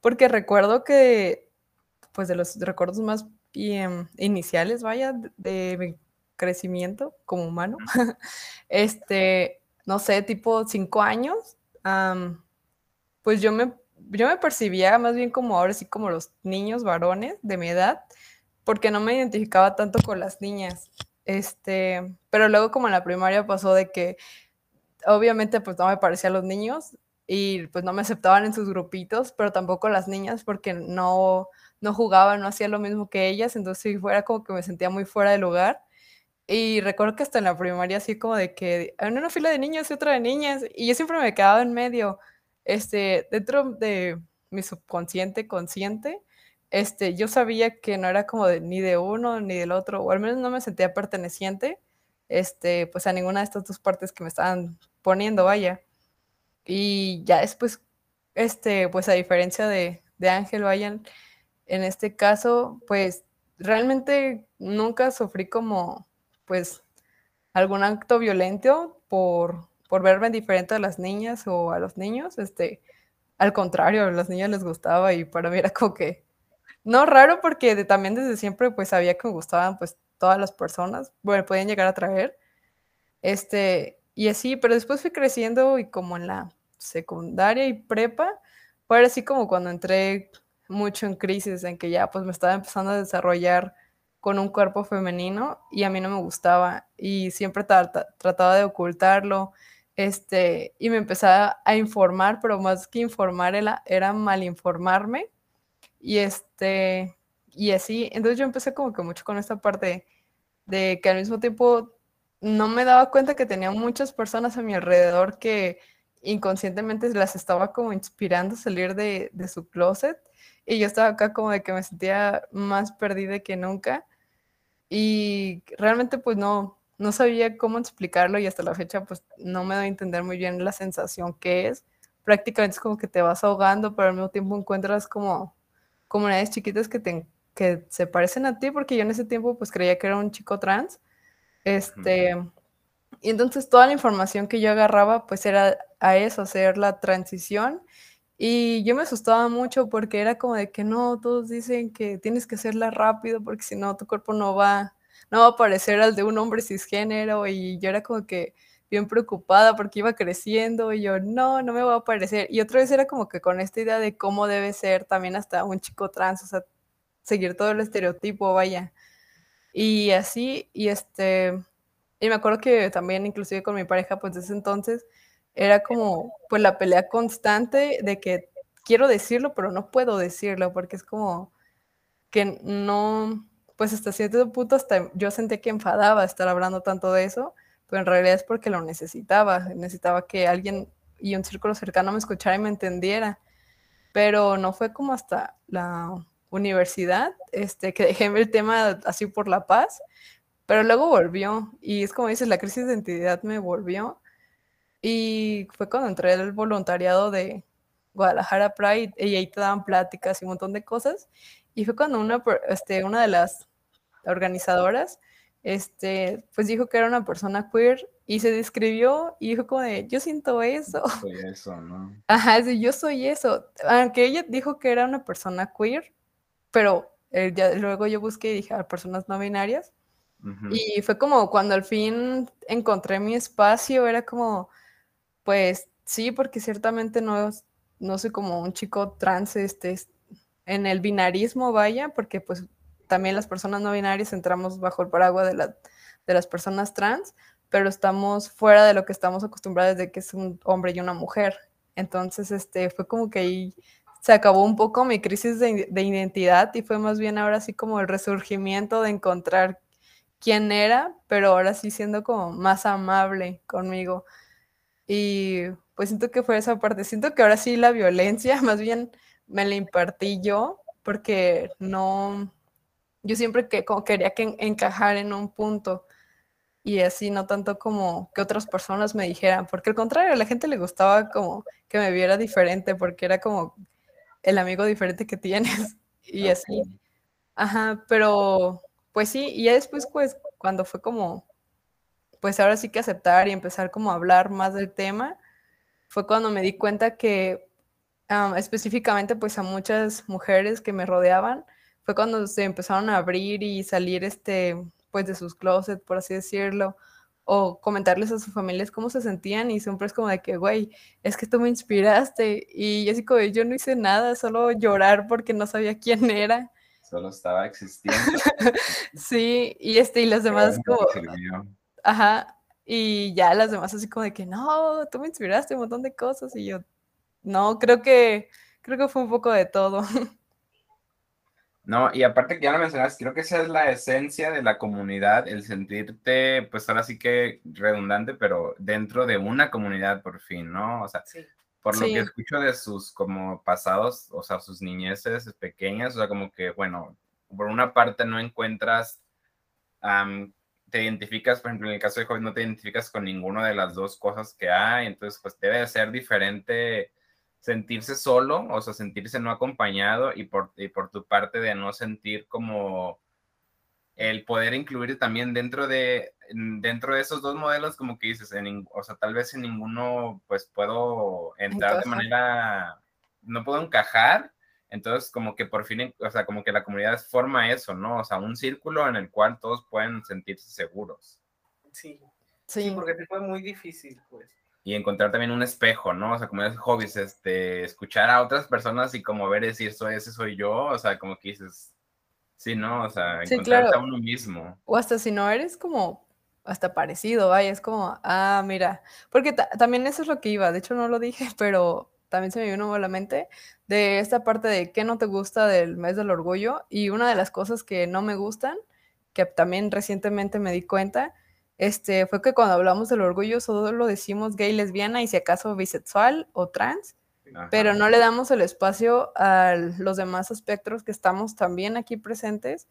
porque recuerdo que, pues de los recuerdos más iniciales, vaya, de, mi crecimiento como humano, este, no sé, tipo cinco años, pues yo me, yo me percibía más bien como ahora sí como los niños varones de mi edad, porque no me identificaba tanto con las niñas. Este, pero luego como en la primaria pasó de que obviamente pues no me parecía a los niños y pues no me aceptaban en sus grupitos, pero tampoco las niñas porque no, no jugaba, no hacía lo mismo que ellas, entonces si fuera como que me sentía muy fuera de lugar. Y recuerdo que hasta en la primaria así como de que en una fila de niños y otra de niñas, y yo siempre me quedaba en medio, este, dentro de mi subconsciente, consciente, este, yo sabía que no era como de, ni de uno ni del otro, o al menos no me sentía perteneciente, este, pues a ninguna de estas dos partes que me estaban poniendo, vaya. Y ya después, este, pues a diferencia de, de Ángel, vayan, en este caso, pues realmente nunca sufrí como, pues, algún acto violento por, por verme diferente a las niñas o a los niños, este, al contrario, a las niñas les gustaba y para mí era como que, no raro porque también desde siempre pues sabía que me gustaban pues todas las personas, bueno, podían llegar a traer, este, y así, pero después fui creciendo y como en la secundaria y prepa, fue así como cuando entré mucho en crisis, en que ya pues me estaba empezando a desarrollar con un cuerpo femenino y a mí no me gustaba y siempre trataba de ocultarlo, este, y me empezaba a informar, pero más que informar era, era mal informarme y este, y así, entonces yo empecé como que mucho con esta parte de que al mismo tiempo no me daba cuenta que tenía muchas personas a mi alrededor que inconscientemente las estaba como inspirando a salir de, su closet. Y yo estaba acá como de que me sentía más perdida que nunca. Y realmente pues no, no sabía cómo explicarlo y hasta la fecha pues no me doy a entender muy bien la sensación que es. Prácticamente es como que te vas ahogando, pero al mismo tiempo encuentras como comunidades chiquitas que, te, que se parecen a ti, porque yo en ese tiempo pues creía que era un chico trans este, y entonces toda la información que yo agarraba, pues era a eso, hacer la transición. Y yo me asustaba mucho porque era como de que no, todos dicen que tienes que hacerla rápido porque si no tu cuerpo no va, no va a parecer al de un hombre cisgénero. Y yo era como que bien preocupada porque iba creciendo y yo no, no me va a parecer. Y otra vez era como que con esta idea de cómo debe ser también hasta un chico trans, o sea, seguir todo el estereotipo, vaya. Y así, y este, y me acuerdo que también inclusive con mi pareja, pues desde entonces, era como, pues la pelea constante de que quiero decirlo, pero no puedo decirlo, porque es como que no, pues hasta cierto punto hasta yo sentí que enfadaba estar hablando tanto de eso, pero en realidad es porque lo necesitaba, necesitaba que alguien y un círculo cercano me escuchara y me entendiera, pero no fue como hasta la universidad, este, que dejé el tema así por la paz, pero luego volvió. Y es como dices, la crisis de identidad me volvió. Y fue cuando entré al voluntariado de Guadalajara Pride y ahí te daban pláticas y un montón de cosas y fue cuando una, este, una de las organizadoras este, pues dijo que era una persona queer y se describió y dijo como de, yo siento eso. Soy eso, ¿no? Ajá, yo soy eso. Aunque ella dijo que era una persona queer, pero eh, ya, luego yo busqué y dije a personas no binarias. Y fue como cuando al fin encontré mi espacio, era como, pues sí, porque ciertamente no, no soy como un chico trans, este, en el binarismo, vaya, porque pues también las personas no binarias entramos bajo el paraguas de, la, de las personas trans, pero estamos fuera de lo que estamos acostumbrados de que es un hombre y una mujer. Entonces, este, fue como que ahí se acabó un poco mi crisis de, de identidad y fue más bien ahora sí como el resurgimiento de encontrar quién era, pero ahora sí siendo como más amable conmigo. Y pues siento que fue esa parte. Siento que ahora sí la violencia más bien me la impartí yo porque no, yo siempre que, quería que encajar en un punto y así no tanto como que otras personas me dijeran, porque al contrario, a la gente le gustaba como que me viera diferente, porque era como el amigo diferente que tienes y así. Ajá, pero pues sí, y ya después pues cuando fue como, pues ahora sí que aceptar y empezar como a hablar más del tema, fue cuando me di cuenta que específicamente pues a muchas mujeres que me rodeaban, fue cuando se empezaron a abrir y salir este, pues de sus closets, por así decirlo, o comentarles a sus familias cómo se sentían y siempre es como de que, güey, es que tú me inspiraste y yo así como, yo no hice nada, solo llorar porque no sabía quién era. Solo estaba existiendo. sí, y este, y los demás como... Ajá, y ya las demás así como de que, no, tú me inspiraste un montón de cosas y yo, no, creo que, creo que fue un poco de todo. No, y aparte que ya lo mencionas, creo que esa es la esencia de la comunidad, el sentirte, pues ahora sí que redundante, pero dentro de una comunidad por fin, ¿no? O sea, por lo que escucho de sus como pasados, o sea, sus niñeces pequeñas, o sea, como que, bueno, por una parte no encuentras, te identificas, por ejemplo, en el caso de Joven, no te identificas con ninguna de las dos cosas que hay, entonces, pues debe de ser diferente sentirse solo, o sea, sentirse no acompañado y por, por tu parte de no sentir como el poder incluir también dentro de, dentro de esos dos modelos, como que dices, en, o sea, tal vez en ninguno pues puedo entrar de manera, no puedo encajar, entonces como que por fin, o sea, como que la comunidad forma eso, ¿no? O sea, un círculo en el cual todos pueden sentirse seguros. Sí, sí, porque fue muy difícil, pues y encontrar también un espejo, ¿no? O sea, como es hobbies, este, escuchar a otras personas y como ver decir, soy ese soy yo, o sea, como que dices, sí, ¿no? O sea, sí, a uno mismo. O hasta si no eres como hasta parecido, vaya, es como, ah, mira, porque también eso es lo que iba, de hecho no lo dije, pero también se me vino a la mente de esta parte de qué no te gusta del mes del orgullo y una de las cosas que no me gustan, que también recientemente me di cuenta, este, fue que cuando hablamos del orgullo solo lo decimos gay, lesbiana y si acaso bisexual o trans, pero no le damos el espacio a los demás aspectos que estamos también aquí presentes.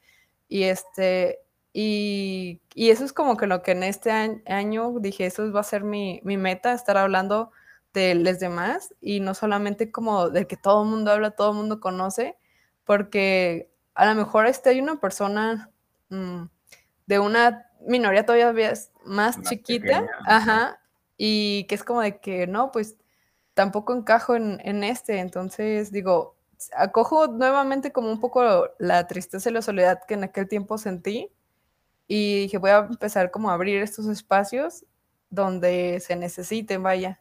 Y este y, eso es como que lo que en este año dije, eso va a ser mi, mi meta, estar hablando de los demás y no solamente como de que todo el mundo habla, todo el mundo conoce, porque a lo mejor este hay una persona mm, de una minoría todavía es más, chiquita, ajá, y que es como de que no, pues tampoco encajo en, este, entonces digo, acojo nuevamente como un poco la tristeza y la soledad que en aquel tiempo sentí y dije, voy a empezar como a abrir estos espacios donde se necesiten, vaya.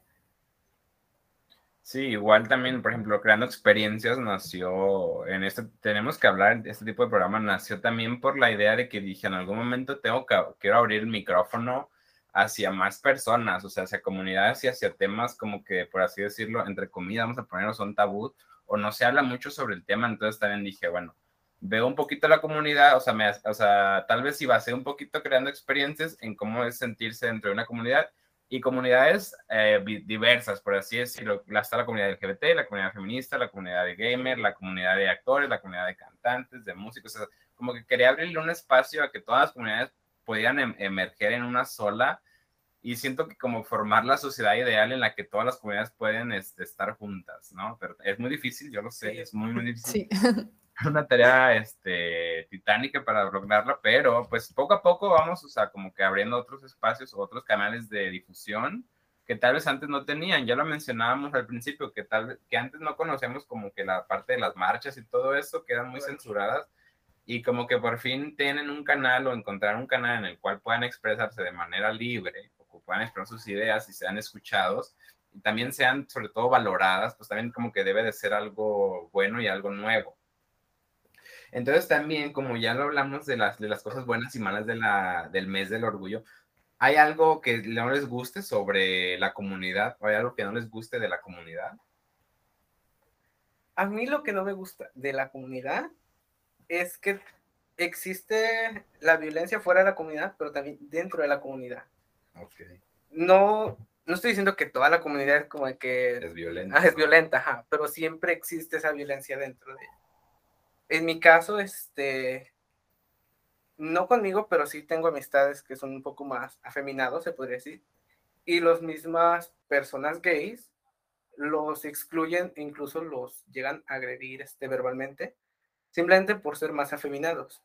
Sí, igual también, por ejemplo, Creando Experiencias nació en este, tenemos que hablar, este tipo de programa nació también por la idea de que dije, en algún momento tengo que, quiero abrir el micrófono hacia más personas, o sea, hacia comunidades y hacia temas como que, por así decirlo, entre comillas, vamos a ponerlo, son tabú, o no se habla mucho sobre el tema, entonces también dije, bueno, veo un poquito la comunidad, o sea, me, o sea tal vez si ser un poquito creando experiencias en cómo es sentirse dentro de una comunidad, y comunidades eh, diversas, por así decirlo. Está la comunidad LGBT, la comunidad feminista, la comunidad de gamer, la comunidad de actores, la comunidad de cantantes, de músicos. como que quería abrirle un espacio a que todas las comunidades pudieran em, emerger en una sola. Y siento que como formar la sociedad ideal en la que todas las comunidades pueden este, estar juntas, ¿no? Pero es muy difícil, yo lo sé, es muy, muy difícil. Sí. una tarea este, titánica para lograrla, pero pues poco a poco vamos, o sea, como que abriendo otros espacios, otros canales de difusión que tal vez antes no tenían. Ya lo mencionábamos al principio, que tal vez, que antes no conocemos como que la parte de las marchas y todo eso, quedan muy censuradas y como que por fin tienen un canal o encontrar un canal en el cual puedan expresarse de manera libre o puedan expresar sus ideas y sean escuchados y también sean sobre todo valoradas, pues también como que debe de ser algo bueno y algo nuevo. Entonces también, como ya lo hablamos de las, de las cosas buenas y malas de la, del mes del orgullo, ¿Hay algo que no les guste sobre la comunidad? ¿O hay algo que no les guste de la comunidad? A mí lo que no me gusta de la comunidad es que existe la violencia fuera de la comunidad, pero también dentro de la comunidad. Okay. No, no estoy diciendo que toda la comunidad es como que... Es violenta. Ah, es violenta, pero siempre existe esa violencia dentro de ella. En mi caso, este, no conmigo, pero sí tengo amistades que son un poco más afeminados, se podría decir. Y las mismas personas gays los excluyen, incluso los llegan a agredir este, verbalmente, simplemente por ser más afeminados.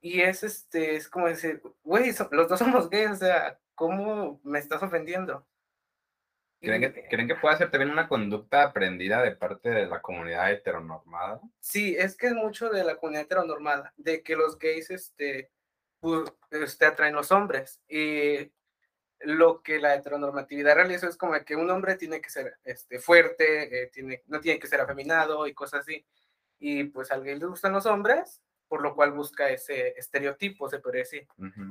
Y es, este, es como decir, güey, los dos somos gays, o sea, ¿cómo me estás ofendiendo? ¿Creen que, ¿Creen que puede ser también una conducta aprendida de parte de la comunidad heteronormada? Sí, es que es mucho de la comunidad heteronormada, de que los gays este, pues, este, atraen los hombres. Y lo que la heteronormatividad realiza es como que un hombre tiene que ser este, fuerte, eh, tiene, no tiene que ser afeminado y cosas así. Y pues al gay le gustan los hombres, por lo cual busca ese estereotipo, se puede decir.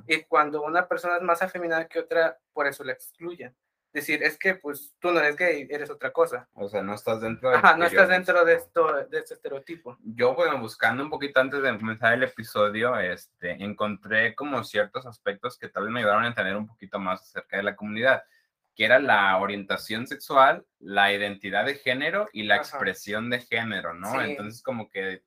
Y cuando una persona es más afeminada que otra, por eso la excluyen decir, es que pues tú no eres gay, eres otra cosa. O sea, no estás dentro de... Ajá, no estás dentro de, esto, de este estereotipo. Yo, bueno, buscando un poquito antes de comenzar el episodio, este, encontré como ciertos aspectos que tal vez me ayudaron a entender un poquito más acerca de la comunidad, que era la orientación sexual, la identidad de género y la expresión de género, ¿no? Entonces, como que...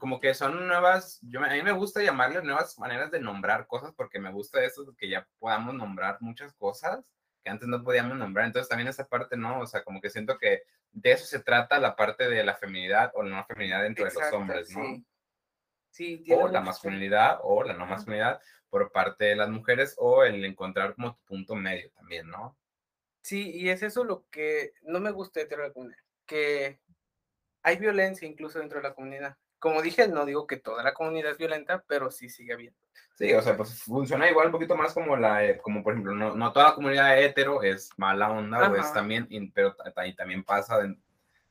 como que son nuevas, yo, a mí me gusta llamarles nuevas maneras de nombrar cosas porque me gusta eso, que ya podamos nombrar muchas cosas que antes no podíamos nombrar. Entonces también esa parte, ¿no? O sea, como que siento que de eso se trata la parte de la feminidad o la no feminidad dentro de los hombres, ¿no? Sí. o la masculinidad o la no masculinidad por parte de las mujeres o el encontrar como tu punto medio también, ¿no? Sí, y es eso lo que no me gusta de la comunidad, que hay violencia incluso dentro de la comunidad como dije, no digo que toda la comunidad es violenta, pero sí sigue habiendo. Sí, o sea, pues funciona igual un poquito más como la, eh, como por ejemplo, no, no toda la comunidad hetero es mala onda, o es también, pero también pasa,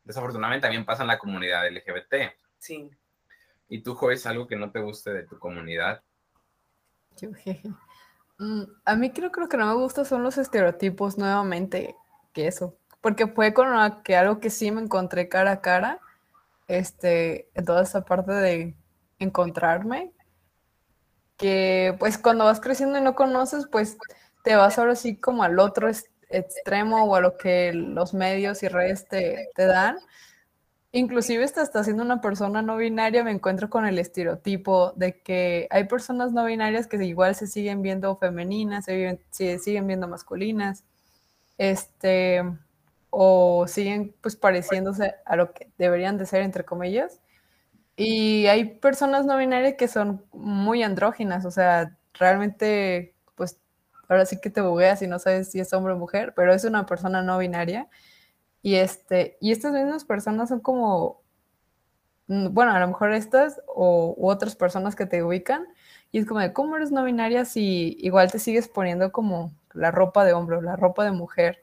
desafortunadamente también pasa en la comunidad LGBT. Sí. ¿Y tú, Joyce, algo que no te guste de tu comunidad? Yo, mm, a mí creo, creo que no me gusta son los estereotipos nuevamente que eso, porque fue con que algo que sí me encontré cara a cara este, toda esa parte de encontrarme, que pues cuando vas creciendo y no conoces, pues te vas ahora sí como al otro extremo o a lo que los medios y redes te, te dan. Inclusive hasta siendo una persona no binaria me encuentro con el estereotipo de que hay personas no binarias que igual se siguen viendo femeninas, se, se siguen viendo masculinas. Este, o siguen pues pareciéndose a lo que deberían de ser, entre comillas. Y hay personas no binarias que son muy andróginas, o sea, realmente, pues ahora sí que te bugueas y no sabes si es hombre o mujer, pero es una persona no binaria. Y, este, y estas mismas personas son como, mm, bueno, a lo mejor estas o u otras personas que te ubican, y es como de, ¿cómo eres no binaria si igual te sigues poniendo como la ropa de hombre o la ropa de mujer?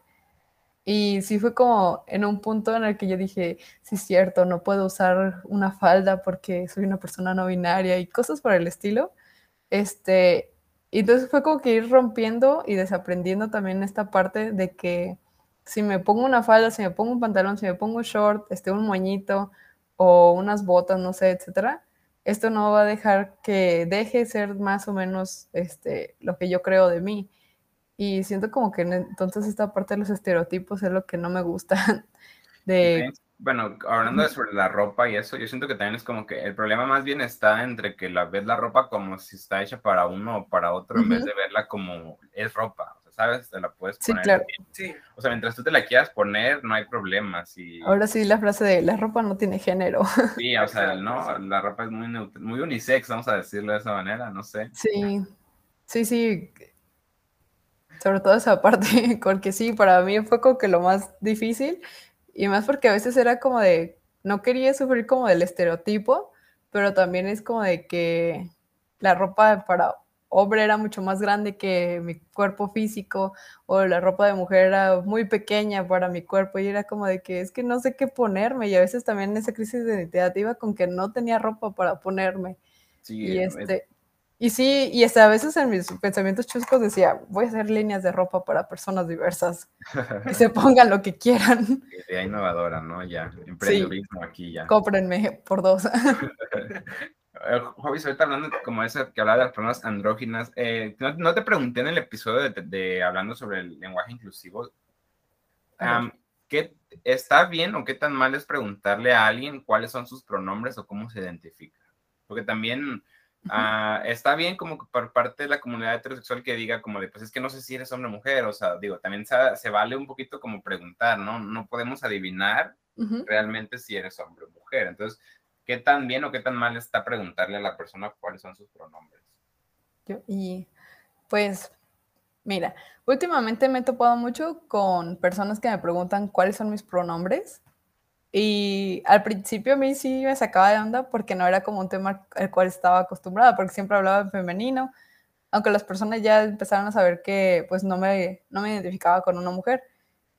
Y sí fue como en un punto en el que yo dije, sí es cierto, no puedo usar una falda porque soy una persona no binaria y cosas por el estilo. Este, y entonces fue como que ir rompiendo y desaprendiendo también esta parte de que si me pongo una falda, si me pongo un pantalón, si me pongo un short, este, un moñito o unas botas, no sé, etcétera, esto no va a dejar que deje de ser más o menos este, lo que yo creo de mí. Y siento como que entonces esta parte de los estereotipos es lo que no me gusta. De... Bueno, hablando de sobre la ropa y eso, yo siento que también es como que el problema más bien está entre que la ves la ropa como si está hecha para uno o para otro, en vez de verla como es ropa. O sea, ¿sabes? Te la puedes poner. Sí, claro. Sí. O sea, mientras tú te la quieras poner, no hay problema. Ahora sí, la frase de la ropa no tiene género. Sí, o sea, no, la ropa es muy, muy unisex, vamos a decirlo de esa manera, no sé. Sí, sí, sí sobre todo esa parte, porque sí, para mí fue como que lo más difícil, y más porque a veces era como de, no quería sufrir como del estereotipo, pero también es como de que la ropa para hombre era mucho más grande que mi cuerpo físico, o la ropa de mujer era muy pequeña para mi cuerpo, y era como de que es que no sé qué ponerme, y a veces también en esa crisis de identidad iba con que no tenía ropa para ponerme. Sí, y este... Y sí, y hasta a veces en mis pensamientos chuscos decía, voy a hacer líneas de ropa para personas diversas, que se pongan lo que quieran. Idea innovadora, ¿no? Ya, emprendedurismo aquí ya. Cómprenme por dos. Javi, ahorita hablando como eso que hablaba de las personas andróginas, eh, no, te pregunté en el episodio de, hablando sobre el lenguaje inclusivo, ¿qué está bien o qué tan mal es preguntarle a alguien cuáles son sus pronombres o cómo se identifica? Porque también ah, está bien como por parte de la comunidad heterosexual que diga como de, pues es que no sé si eres hombre o mujer, o sea, digo, también se, vale un poquito como preguntar, ¿no? No podemos adivinar realmente si eres hombre o mujer. Entonces, ¿qué tan bien o qué tan mal está preguntarle a la persona cuáles son sus pronombres? y pues, mira, últimamente me he topado mucho con personas que me preguntan cuáles son mis pronombres. Y al principio a mí sí me sacaba de onda porque no era como un tema al cual estaba acostumbrada, porque siempre hablaba en femenino, aunque las personas ya empezaron a saber que pues no me, no me identificaba con una mujer.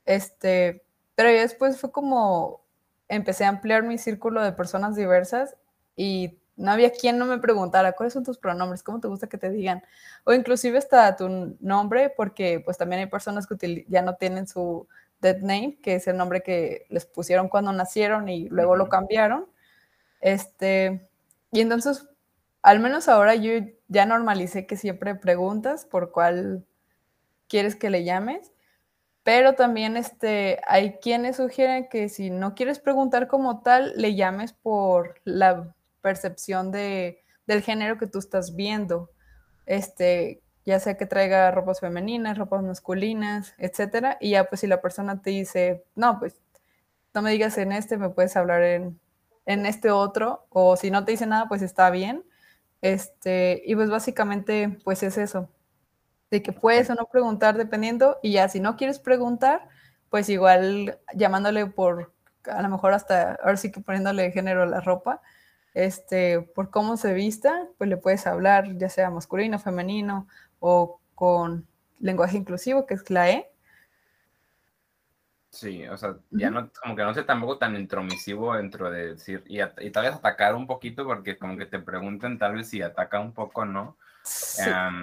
Este, pero después fue como empecé a ampliar mi círculo de personas diversas y no había quien no me preguntara cuáles son tus pronombres, cómo te gusta que te digan, o inclusive hasta tu nombre, porque pues también hay personas que ya no tienen su dead name, que es el nombre que les pusieron cuando nacieron y luego lo cambiaron. Este, y entonces, al menos ahora yo ya normalicé que siempre preguntas por cuál quieres que le llames pero también este, hay quienes sugieren que si no quieres preguntar como tal, le llames por la percepción de, del género que tú estás viendo. Este, ya sea que traiga ropas femeninas, ropas masculinas, etcétera. Y ya pues si la persona te dice, no, pues no me digas en este, me puedes hablar en, en este otro. O si no te dice nada, pues está bien. Este, y pues básicamente pues es eso de que puedes o no preguntar dependiendo, y ya si no quieres preguntar, pues igual llamándole por, a lo mejor hasta, ahora sí que poniéndole género a la ropa, este, por cómo se vista, pues le puedes hablar, ya sea masculino, femenino, o con lenguaje inclusivo, que es la E. Sí, o sea, ya no, como que no sé tampoco tan intromisivo dentro de decir, y, y, tal vez atacar un poquito, porque como que te pregunten tal vez si ataca un poco, ¿no?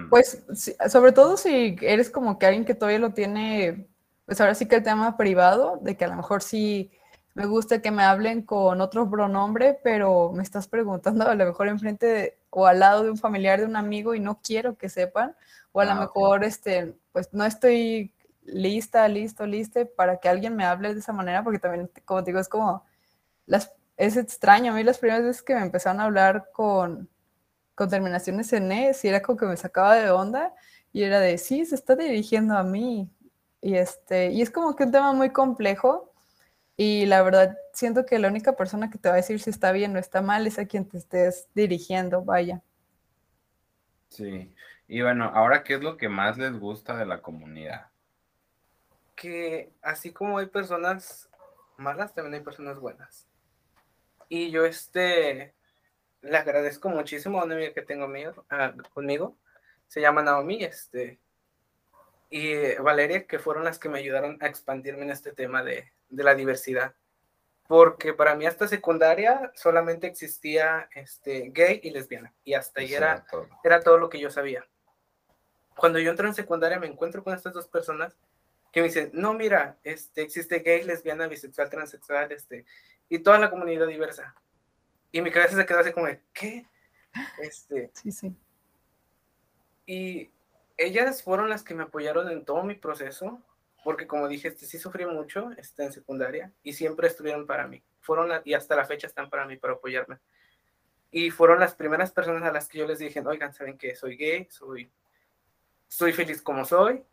pues sobre todo si eres como que alguien que todavía lo tiene, pues ahora sí que el tema privado, de que a lo mejor sí me gusta que me hablen con otro pronombre, pero me estás preguntando a lo mejor enfrente o al lado de un familiar de un amigo y no quiero que sepan, o a lo ah, mejor este, pues no estoy lista, listo, liste para que alguien me hable de esa manera, porque también, como digo, es como, las, es extraño, a mí las primeras veces que me empezaron a hablar con con terminaciones en E, si era como que me sacaba de onda y era de, sí, se está dirigiendo a mí. Y, este, y es como que un tema muy complejo y la verdad siento que la única persona que te va a decir si está bien o está mal es a quien te estés dirigiendo, vaya. Sí, y bueno, ahora, ¿qué es lo que más les gusta de la comunidad? Que así como hay personas malas, también hay personas buenas. Y yo este, le agradezco muchísimo a una amiga que tengo conmigo, se llama Naomi, este, y Valeria, que fueron las que me ayudaron a expandirme en este tema de, de la diversidad. Porque para mí hasta secundaria solamente existía este, gay y lesbiana, y hasta ahí era, todo. era todo lo que yo sabía. Cuando yo entro en secundaria me encuentro con estas dos personas que me dicen, no, mira, este, existe gay, lesbiana, bisexual, transexual, este, y toda la comunidad diversa. Y mi cabeza se quedó así como de, ¿qué? Este, sí, sí. Y ellas fueron las que me apoyaron en todo mi proceso, porque como dije, este, sí sufrí mucho este, en secundaria y siempre estuvieron para mí. Fueron y hasta la fecha están para mí, para apoyarme. Y fueron las primeras personas a las que yo les dije, oigan, ¿saben que soy gay? Soy, soy feliz como soy.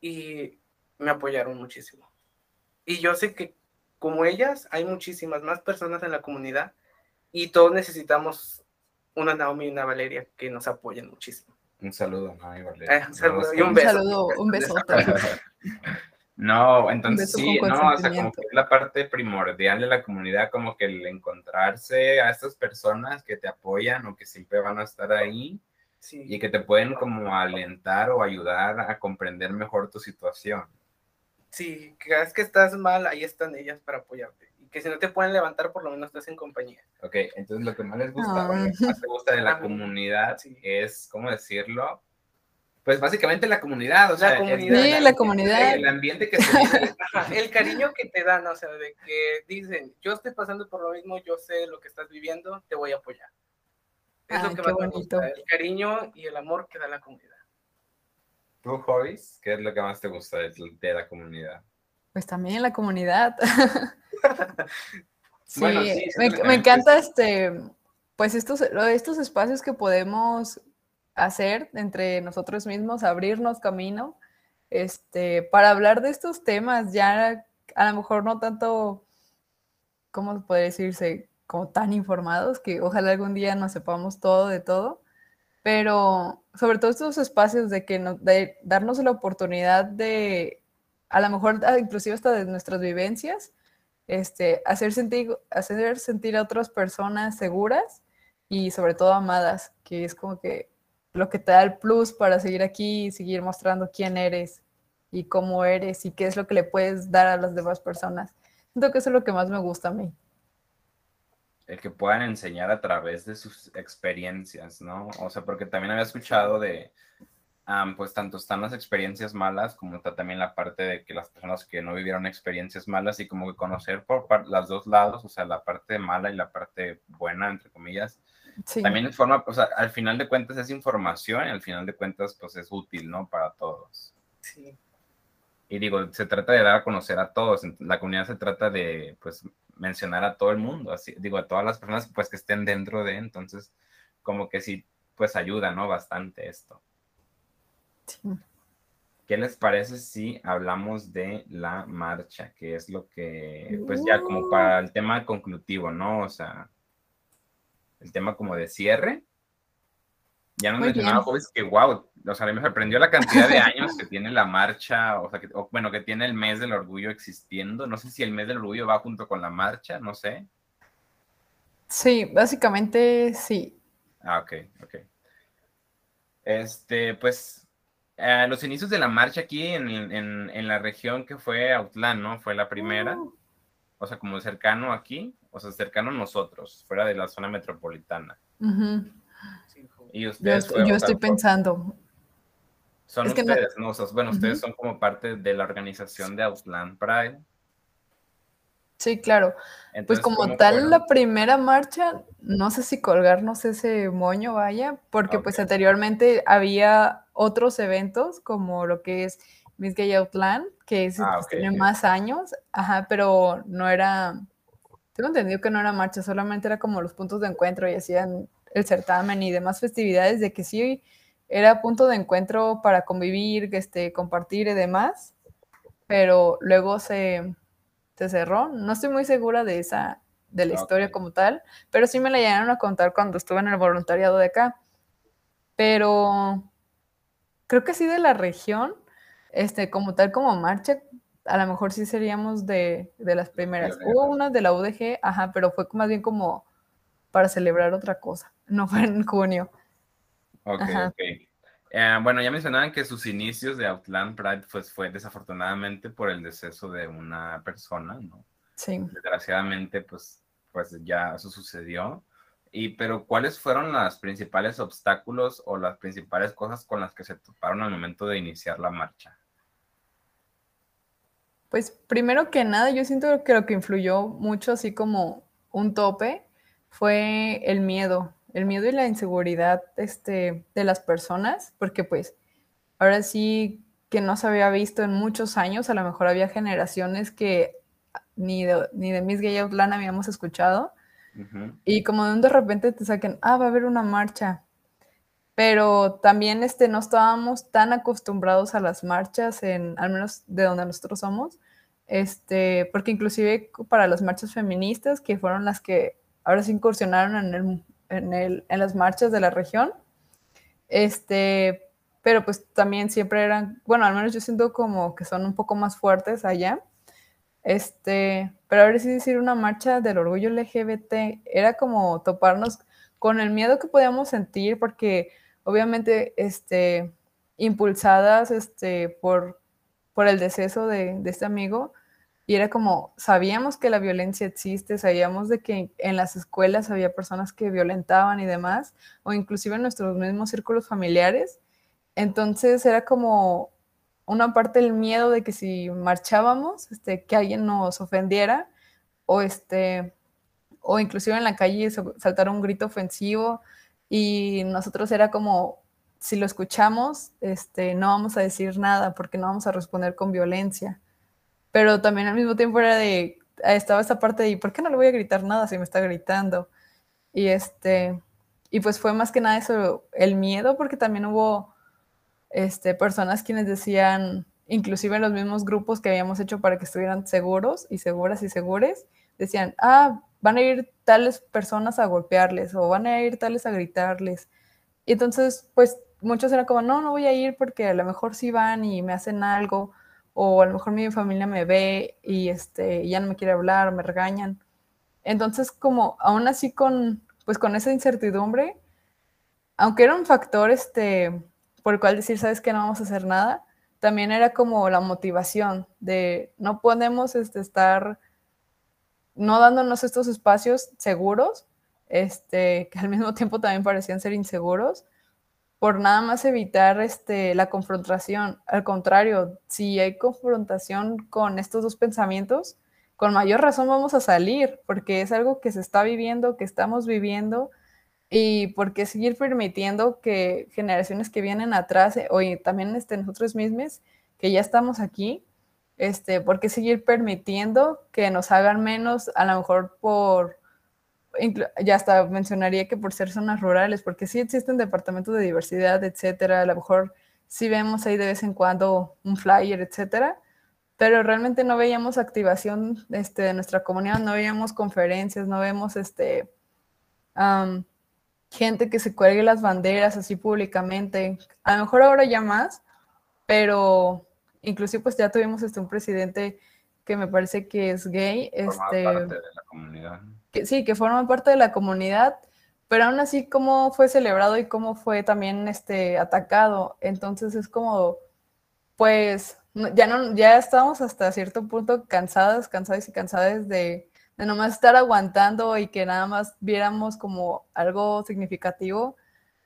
Y me apoyaron muchísimo. Y yo sé que como ellas, hay muchísimas más personas en la comunidad y todos necesitamos una Naomi y una Valeria que nos apoyen muchísimo. Un saludo, Valeria. Eh, un saludo y un beso. Un saludo, un beso. no, entonces sí, no, o sea, como que es la parte primordial de la comunidad, como que el encontrarse a estas personas que te apoyan o que siempre van a estar ahí sí. y que te pueden como alentar o ayudar a comprender mejor tu situación. Sí, cada vez que estás mal, ahí están ellas para apoyarte que si no te pueden levantar, por lo menos estás en compañía. Ok, entonces lo que más les gusta, lo que más te gusta de la comunidad es, ¿cómo decirlo? Pues básicamente la comunidad, o sea, la comunidad, sí, la comunidad. El ambiente que se el cariño que te dan, o sea, de que dicen, yo estoy pasando por lo mismo, yo sé lo que estás viviendo, te voy a apoyar. Es lo que más me gusta, el cariño y el amor que da la comunidad. ¿Tú, Joyce, qué es lo que más te gusta de, la comunidad? Pues también la comunidad. sí, me, encanta este, pues estos, estos espacios que podemos hacer entre nosotros mismos, abrirnos camino, este, para hablar de estos temas, ya a lo mejor no tanto, ¿cómo puede decirse? Como tan informados, que ojalá algún día nos sepamos todo de todo, pero sobre todo estos espacios de que de darnos la oportunidad de, a lo mejor ah, inclusive hasta de nuestras vivencias, este, hacer, sentir, hacer sentir a otras personas seguras y sobre todo amadas, que es como que lo que te da el plus para seguir aquí y seguir mostrando quién eres y cómo eres y qué es lo que le puedes dar a las demás personas. Siento que eso es lo que más me gusta a mí el que puedan enseñar a través de sus experiencias, ¿no? O sea, porque también había escuchado de, pues tanto están las experiencias malas como está también la parte de que las personas que no vivieron experiencias malas y como que conocer por los dos lados, o sea, la parte mala y la parte buena, entre comillas, sí. también es forma, o sea, al final de cuentas es información y al final de cuentas pues es útil, ¿no? Para todos. Sí. Y digo, se trata de dar a conocer a todos, la comunidad se trata de, pues, mencionar a todo el mundo, así, digo, a todas las personas pues que estén dentro de, entonces como que sí, pues ayuda, ¿no? Bastante esto. ¿Qué les parece si hablamos de la marcha? Que es lo que, pues ya como para el tema conclutivo, ¿no? O sea, el tema como de cierre. Ya nos mencionaba jóvenes que, wow, o sea, me sorprendió la cantidad de años que tiene la marcha, o sea, que, bueno, que tiene el mes del orgullo existiendo. No sé si el mes del orgullo va junto con la marcha, no sé. Sí, básicamente sí. Ah, ok, ok. Este, pues, a los inicios de la marcha aquí en, en, la región que fue Autlán, ¿no? Fue la primera. Uh. O sea, como cercano aquí, o sea, cercano a nosotros, fuera de la zona metropolitana. Y ustedes yo, estoy pensando. Son ustedes, no, bueno, ustedes son como parte de la organización de Outland Pride. Sí, claro. pues como tal, la primera marcha, no sé si colgarnos ese moño, vaya, porque pues anteriormente había otros eventos como lo que es Miss Gay Outland, que es, ah, pues, tiene más años, ajá, pero no era, tengo entendido que no era marcha, solamente era como los puntos de encuentro y hacían el certamen y demás festividades, de que sí era punto de encuentro para convivir, este, compartir y demás, pero luego se, se cerró. No estoy muy segura de esa, de la historia como tal, pero sí me la llegaron a contar cuando estuve en el voluntariado de acá. Pero creo que sí de la región, este, como tal como marcha, a lo mejor sí seríamos de, de las primeras. Hubo una de la UDG, ajá, pero fue más bien como para celebrar otra cosa. No fue en junio. Ok, ok. Eh, bueno, ya mencionaban que sus inicios de Outland Pride pues, fue desafortunadamente por el deceso de una persona, ¿no? Sí. Desgraciadamente, pues, pues ya eso sucedió. Y, pero, ¿cuáles fueron los principales obstáculos o las principales cosas con las que se toparon al momento de iniciar la marcha? Pues, primero que nada, yo siento que lo que influyó mucho, así como un tope, fue el miedo, el miedo y la inseguridad este, de las personas, porque pues ahora sí que no se había visto en muchos años, a lo mejor había generaciones que ni de, ni de Miss Gay Outland habíamos escuchado, y como de repente te saquen, ah, va a haber una marcha, pero también este, no estábamos tan acostumbrados a las marchas, en, al menos de donde nosotros somos, este, porque inclusive para las marchas feministas, que fueron las que ahora se incursionaron en, el, en, el, en las marchas de la región. Este, pero pues también siempre eran, bueno, al menos yo siento como que son un poco más fuertes allá. Este, pero ahora sí decir una marcha del orgullo LGBT era como toparnos con el miedo que podíamos sentir porque obviamente este impulsadas este por por el deceso de, de este amigo Y era como, sabíamos que la violencia existe, sabíamos de que en las escuelas había personas que violentaban y demás, o inclusive en nuestros mismos círculos familiares. Entonces era como una parte del miedo de que si marchábamos, este, que alguien nos ofendiera, o este, o inclusive en la calle saltar un grito ofensivo, y nosotros era como, si lo escuchamos, este, no vamos a decir nada porque no vamos a responder con violencia pero también al mismo tiempo era de, estaba esta parte de, ¿por qué no le voy a gritar nada si me está gritando? Y este, y pues fue más que nada eso, el miedo, porque también hubo este, personas quienes decían, inclusive en los mismos grupos que habíamos hecho para que estuvieran seguros y seguras y segures, decían, ah, van a ir tales personas a golpearles o van a ir tales a gritarles. Y entonces, pues muchos eran como, no, no voy a ir porque a lo mejor sí van y me hacen algo o a lo mejor mi familia me ve y este, ya no me quiere hablar, me regañan. Entonces, como aún así con, pues con esa incertidumbre, aunque era un factor este, por el cual decir, sabes que no vamos a hacer nada, también era como la motivación de no podemos este, estar no dándonos estos espacios seguros, este, que al mismo tiempo también parecían ser inseguros, por nada más evitar este, la confrontación. Al contrario, si hay confrontación con estos dos pensamientos, con mayor razón vamos a salir, porque es algo que se está viviendo, que estamos viviendo, y por qué seguir permitiendo que generaciones que vienen atrás, eh, o también este, nosotros mismos, que ya estamos aquí, este, por qué seguir permitiendo que nos hagan menos, a lo mejor por ya hasta mencionaría que por ser zonas rurales, porque sí existen departamentos de diversidad, etcétera, a lo mejor sí vemos ahí de vez en cuando un flyer, etcétera, pero realmente no veíamos activación este, de nuestra comunidad, no veíamos conferencias, no vemos este, gente que se cuelgue las banderas así públicamente. A lo mejor ahora ya más, pero inclusive pues ya tuvimos este, un presidente que me parece que es gay. Este, parte de la comunidad sí, que forman parte de la comunidad, pero aún así cómo fue celebrado y cómo fue también este, atacado. Entonces es como, pues, ya, no, ya estamos hasta cierto punto cansadas, cansadas y cansadas de, de nomás estar aguantando y que nada más viéramos como algo significativo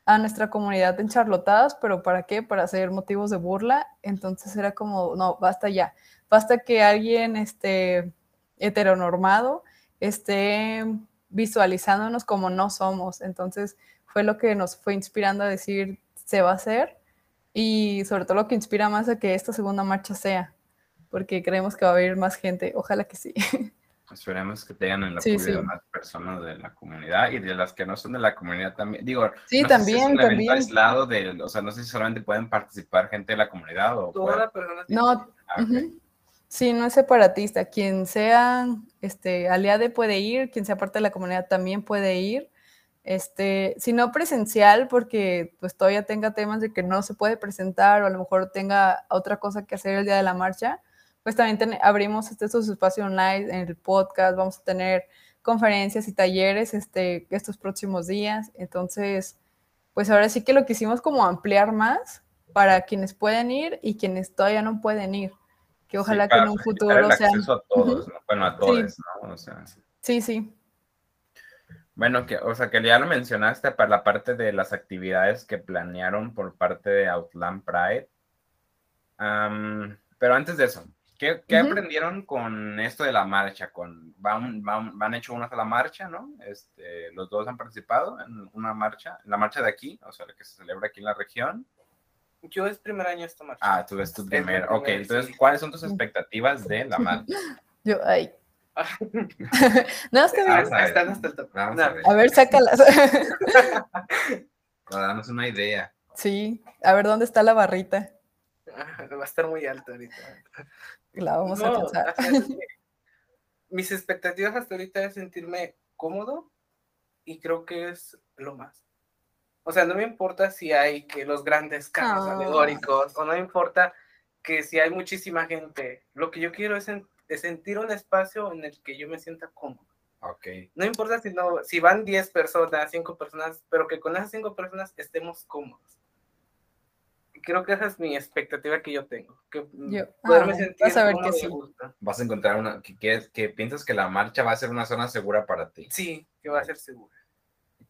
a nuestra comunidad en charlotadas, pero ¿para qué? Para hacer motivos de burla. Entonces era como, no, basta ya, basta que alguien este, heteronormado esté visualizándonos como no somos. Entonces fue lo que nos fue inspirando a decir, se va a hacer y sobre todo lo que inspira más a que esta segunda marcha sea, porque creemos que va a haber más gente, ojalá que sí. Esperemos que tengan el apoyo de más personas de la comunidad y de las que no son de la comunidad también. Digo, sí, también, es también. aislado de, o sea, no sé si solamente pueden participar gente de la comunidad o... Toda No, ah, Sí, no es separatista. Quien sea este, aliade puede ir, quien sea parte de la comunidad también puede ir. Este, si no presencial, porque pues todavía tenga temas de que no se puede presentar o a lo mejor tenga otra cosa que hacer el día de la marcha, pues también abrimos este, estos espacios online en el podcast, vamos a tener conferencias y talleres este, estos próximos días. Entonces, pues ahora sí que lo quisimos como ampliar más para quienes pueden ir y quienes todavía no pueden ir que ojalá que en un futuro sea... a todos, Bueno, a todos, sí. ¿no? O sea, sí, sí. Bueno, que, o sea, que ya lo mencionaste para la parte de las actividades que planearon por parte de Outland Pride. pero antes de eso, ¿qué, qué aprendieron con esto de la marcha? Con, van, van, van hecho una sola marcha, ¿no? Este, los dos han participado en una marcha, la marcha de aquí, o sea, la que se celebra aquí en la región. Yo es primer año esta marcha. Ah, tú es tu primer. Ok, entonces, ¿cuáles son tus expectativas de la marcha? Yo, ay. no, está bien. Están hasta el top. a, ver. sácalas. Para darnos una idea. Sí, a ver dónde está la barrita. Va a estar muy alta ahorita. La vamos a pensar. Mis expectativas hasta ahorita es sentirme cómodo y creo que es lo más. O sea, no me importa si hay que los grandes carros ah. alegóricos, o no me importa que si hay muchísima gente. Lo que yo quiero es, sentir un espacio en el que yo me sienta cómodo. Okay. No importa si, no, si van 10 personas, 5 personas, pero que con esas 5 personas estemos cómodos. creo que esa es mi expectativa que yo tengo. Que yo, ah, vas a ver que sí. Vas a encontrar una, que, que, piensas que la marcha va a ser una zona segura para ti. Sí, que va a ser segura.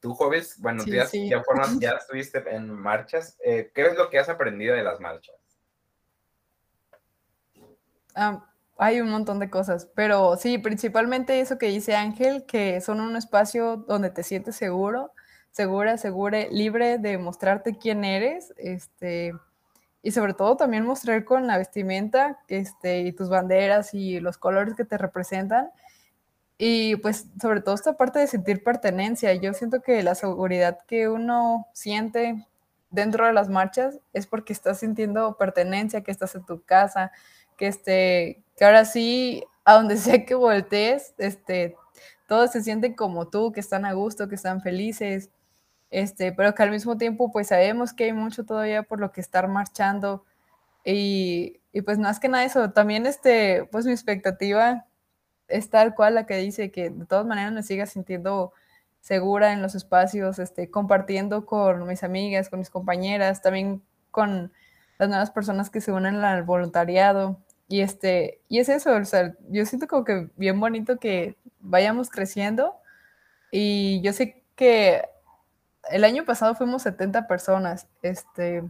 Tú, Joves, bueno, ya, ya, estuviste en marchas. Eh, ¿Qué es lo que has aprendido de las marchas? Hay un montón de cosas, pero sí, principalmente eso que dice Ángel, que son un espacio donde te sientes seguro, segura, segura, libre de mostrarte quién eres, este, y sobre todo también mostrar con la vestimenta, este, y tus banderas y los colores que te representan, y pues sobre todo esta parte de sentir pertenencia. Yo siento que la seguridad que uno siente dentro de las marchas es porque estás sintiendo pertenencia, que estás en tu casa, que, este, que ahora sí, a donde sea que voltees, este, todos se sienten como tú, que están a gusto, que están felices, este, pero que al mismo tiempo pues sabemos que hay mucho todavía por lo que estar marchando y, y pues más que nada eso, también este, pues mi expectativa es tal cual la que dice que de todas maneras me siga sintiendo segura en los espacios, este, compartiendo con mis amigas, con mis compañeras, también con las nuevas personas que se unen al voluntariado. Y, este, y es eso, o sea, yo siento como que bien bonito que vayamos creciendo y yo sé que el año pasado fuimos 70 personas, este,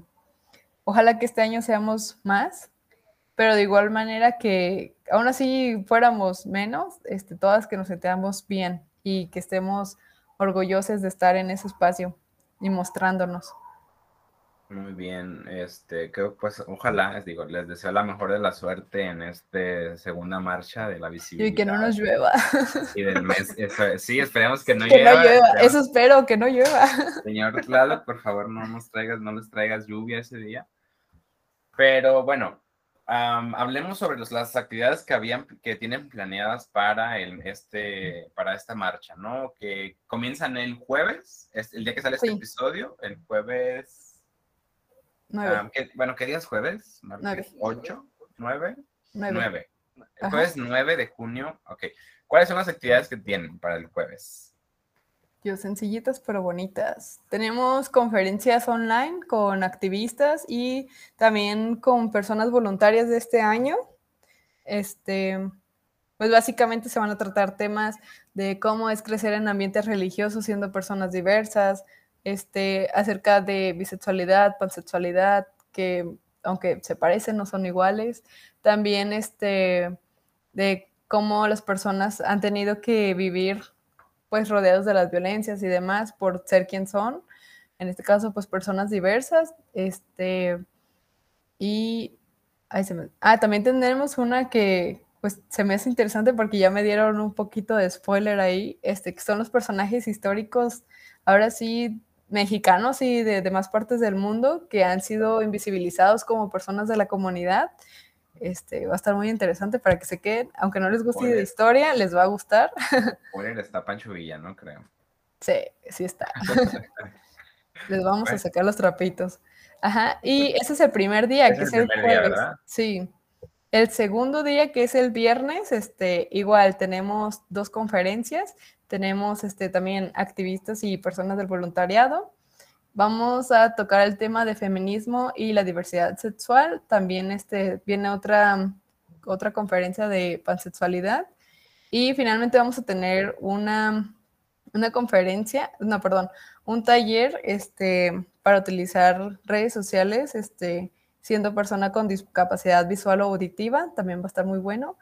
ojalá que este año seamos más, pero de igual manera que aún así fuéramos menos, este, todas que nos sentamos bien y que estemos orgullosos de estar en ese espacio y mostrándonos. Muy bien, este, creo pues ojalá, les digo, les deseo la mejor de la suerte en esta segunda marcha de la visibilidad. Y que no nos llueva. Y del mes, sí, esperemos que no que No llueva. Eso espero, que no llueva. Señor Claro, por favor, no nos traigas, no les traigas lluvia ese día. Pero bueno, hablemos sobre las actividades que habían, que tienen planeadas para el, este, para esta marcha, ¿no? Que comienzan el jueves, es el día que sale este episodio, el jueves bueno, ¿qué día es jueves? Nueve. ¿Ocho? ¿Nueve? Nueve. El jueves 9 de junio. Ok. ¿Cuáles son las actividades que tienen para el jueves? Yo, sencillitas pero bonitas. Tenemos conferencias online con activistas y también con personas voluntarias de este año. Este, pues básicamente se van a tratar temas de cómo es crecer en ambientes religiosos siendo personas diversas, este, acerca de bisexualidad, pansexualidad, que aunque se parecen, no son iguales. También este, de cómo las personas han tenido que vivir pues rodeados de las violencias y demás por ser quien son. En este caso, pues personas diversas. Este, y ah, también tendremos una que pues se me hace interesante porque ya me dieron un poquito de spoiler ahí, este, que son los personajes históricos, ahora sí, mexicanos y de demás partes del mundo que han sido invisibilizados como personas de la comunidad. Este, va a estar muy interesante para que se queden, aunque no les guste de historia, les va a gustar. Por está Pancho Villa, ¿no? Creo. Sí, sí está. les vamos a sacar los trapitos. Ajá, y ese es el primer día, que es el, jueves. sí. El segundo día, que es el viernes, este, igual tenemos dos conferencias. Tenemos este, también activistas y personas del voluntariado. Vamos a tocar el tema de feminismo y la diversidad sexual. También este, viene otra, otra conferencia de pansexualidad. Y finalmente vamos a tener una, una conferencia, no, perdón, un taller este, para utilizar redes sociales, este, siendo persona con discapacidad visual o auditiva, también va a estar muy bueno.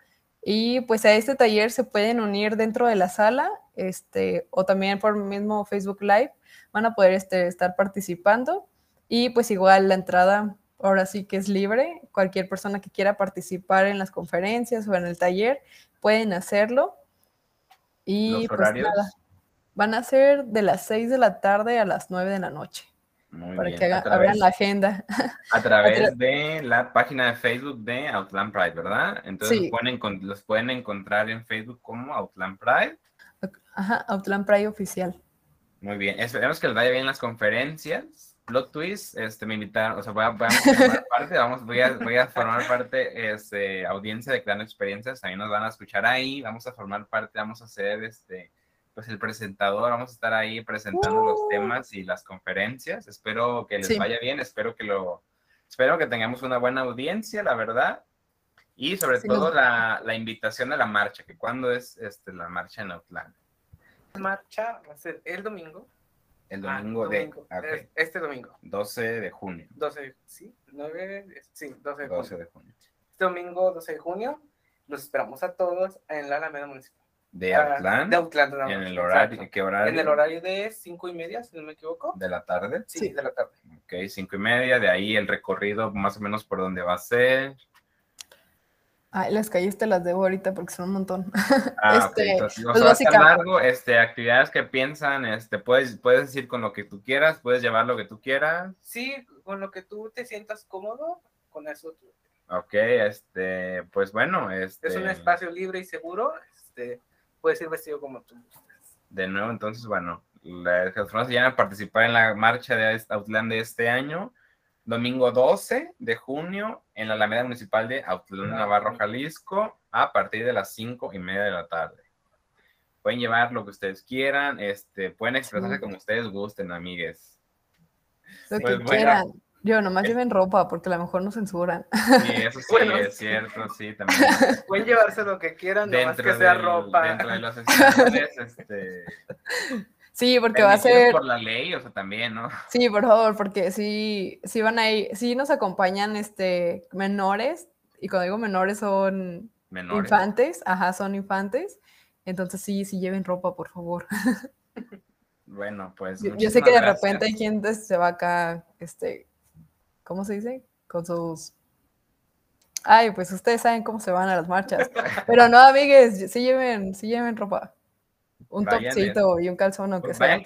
Y pues a este taller se pueden unir dentro de la sala, este, o también por mismo Facebook Live, van a poder este, estar participando. Y pues igual la entrada ahora sí que es libre. Cualquier persona que quiera participar en las conferencias o en el taller pueden hacerlo. Y pues nada, van a ser de las 6 de la tarde a las 9 de la noche para que abran la agenda. A través de la página de Facebook de Outland Pride, ¿verdad? Entonces los, pueden, encontrar en Facebook como Outland Pride. Ajá, Outland Pride oficial. Muy bien, esperemos que les vaya bien las conferencias. Plot twist, este, me invitaron, o sea, voy a, formar parte, vamos, voy a, voy a formar parte, este, audiencia de Creando Experiencias, también nos van a escuchar ahí, vamos a formar parte, vamos a hacer, este, pues el presentador, vamos a estar ahí presentando los uh. temas y las conferencias. Espero que les vaya bien, espero que lo, Espero que tengamos una buena audiencia, la verdad. Y sobre todo la, la, invitación a la marcha, que cuándo es este, la marcha en Outland. La marcha va a ser el domingo. El domingo, de... Este domingo. 12 de junio. 12, sí, 9, sí, 12 de 12 junio. De junio. Este domingo 12 de junio los esperamos a todos en la Alameda Municipal. De Outland. De Outland. ¿En el horario? ¿Qué horario? En el horario de 5 y media, si no me equivoco. ¿De la tarde? Sí, de la tarde. Ok, 5 y media, de ahí el recorrido más o menos por donde va a ser. Ay, las calles te las debo ahorita porque son un montón. Ah, este, pues, pues largo, este, actividades que piensan, este, puedes, puedes decir con lo que tú quieras, puedes llevar lo que tú quieras. Sí, con lo que tú te sientas cómodo, con eso tú. Ok, este, pues bueno, este. Es un espacio libre y seguro, este, puedes ir vestido como tú De nuevo, entonces, bueno, las personas ya van a participar en la marcha de Outland de este año domingo 12 de junio en la Alameda Municipal de Autlán, Navarro, Jalisco, a partir de las 5 y media de la tarde. Pueden llevar lo que ustedes quieran, este, pueden expresarse como ustedes gusten, amigues. Lo pues que quieran. Yo, nomás eh. lleven ropa, porque a lo mejor no censuran. Sí, eso sí, es cierto, sí, también. Pueden llevarse lo que quieran, nomás que sea ropa. Dentro de los este... Sí, porque va a ser... por la ley, o sea, también, ¿no? Sí, por favor, porque sí, sí van a ir, sí nos acompañan este, menores, y cuando digo menores son infantes, ajá, son infantes, entonces sí, sí lleven ropa, por favor. Bueno, pues... Yo, sé que de repente hay quien se va acá, este, ¿cómo se dice? Con sus... Ay, pues ustedes saben cómo se van a las marchas. Pero no, amigues, sí lleven, sí lleven ropa. Un topcito y un calzón, aunque pues sea.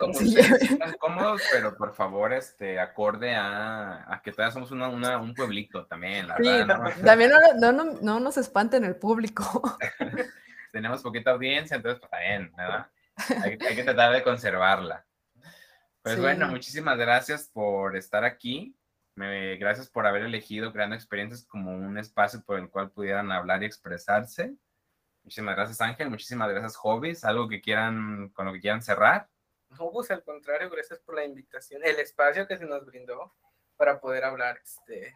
cómodos, pero por favor, este, acorde a, a que todavía somos una, un pueblito también, la verdad. También no, no, no, nos espanten el público. Tenemos poquita audiencia, entonces, pues, bien, ¿verdad? Hay, hay, que tratar de conservarla. Pues bueno, muchísimas gracias por estar aquí. Me, gracias por haber elegido Creando Experiencias como un espacio por el cual pudieran hablar y expresarse. Muchísimas gracias, Ángel. Muchísimas gracias, Hobbies. ¿Algo que quieran, con lo que quieran cerrar? No, pues al contrario, gracias por la invitación, el espacio que se nos brindó para poder hablar este,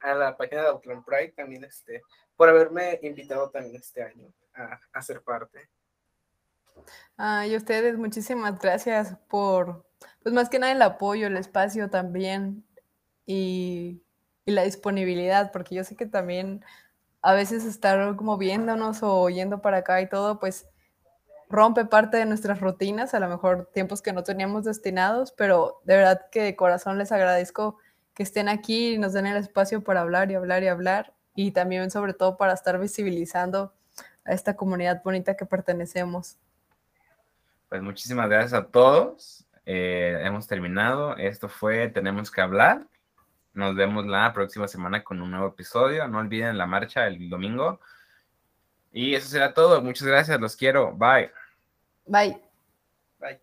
a la página de Outland Pride, también este, por haberme invitado también este año a, a ser parte. Ah, y ustedes, muchísimas gracias por, pues más que nada el apoyo, el espacio también y, la disponibilidad, porque yo sé que también a veces estar como viéndonos o yendo para acá y todo, pues rompe parte de nuestras rutinas, a lo mejor tiempos que no teníamos destinados, pero de verdad que de corazón les agradezco que estén aquí y nos den el espacio para hablar y hablar y hablar y también sobre todo para estar visibilizando a esta comunidad bonita que pertenecemos. Pues muchísimas gracias a todos. Eh, hemos terminado. Esto fue Tenemos que hablar. Nos vemos la próxima semana con un nuevo episodio. No olviden la marcha el domingo. Y eso será todo. Muchas gracias. Los quiero. Bye. Bye.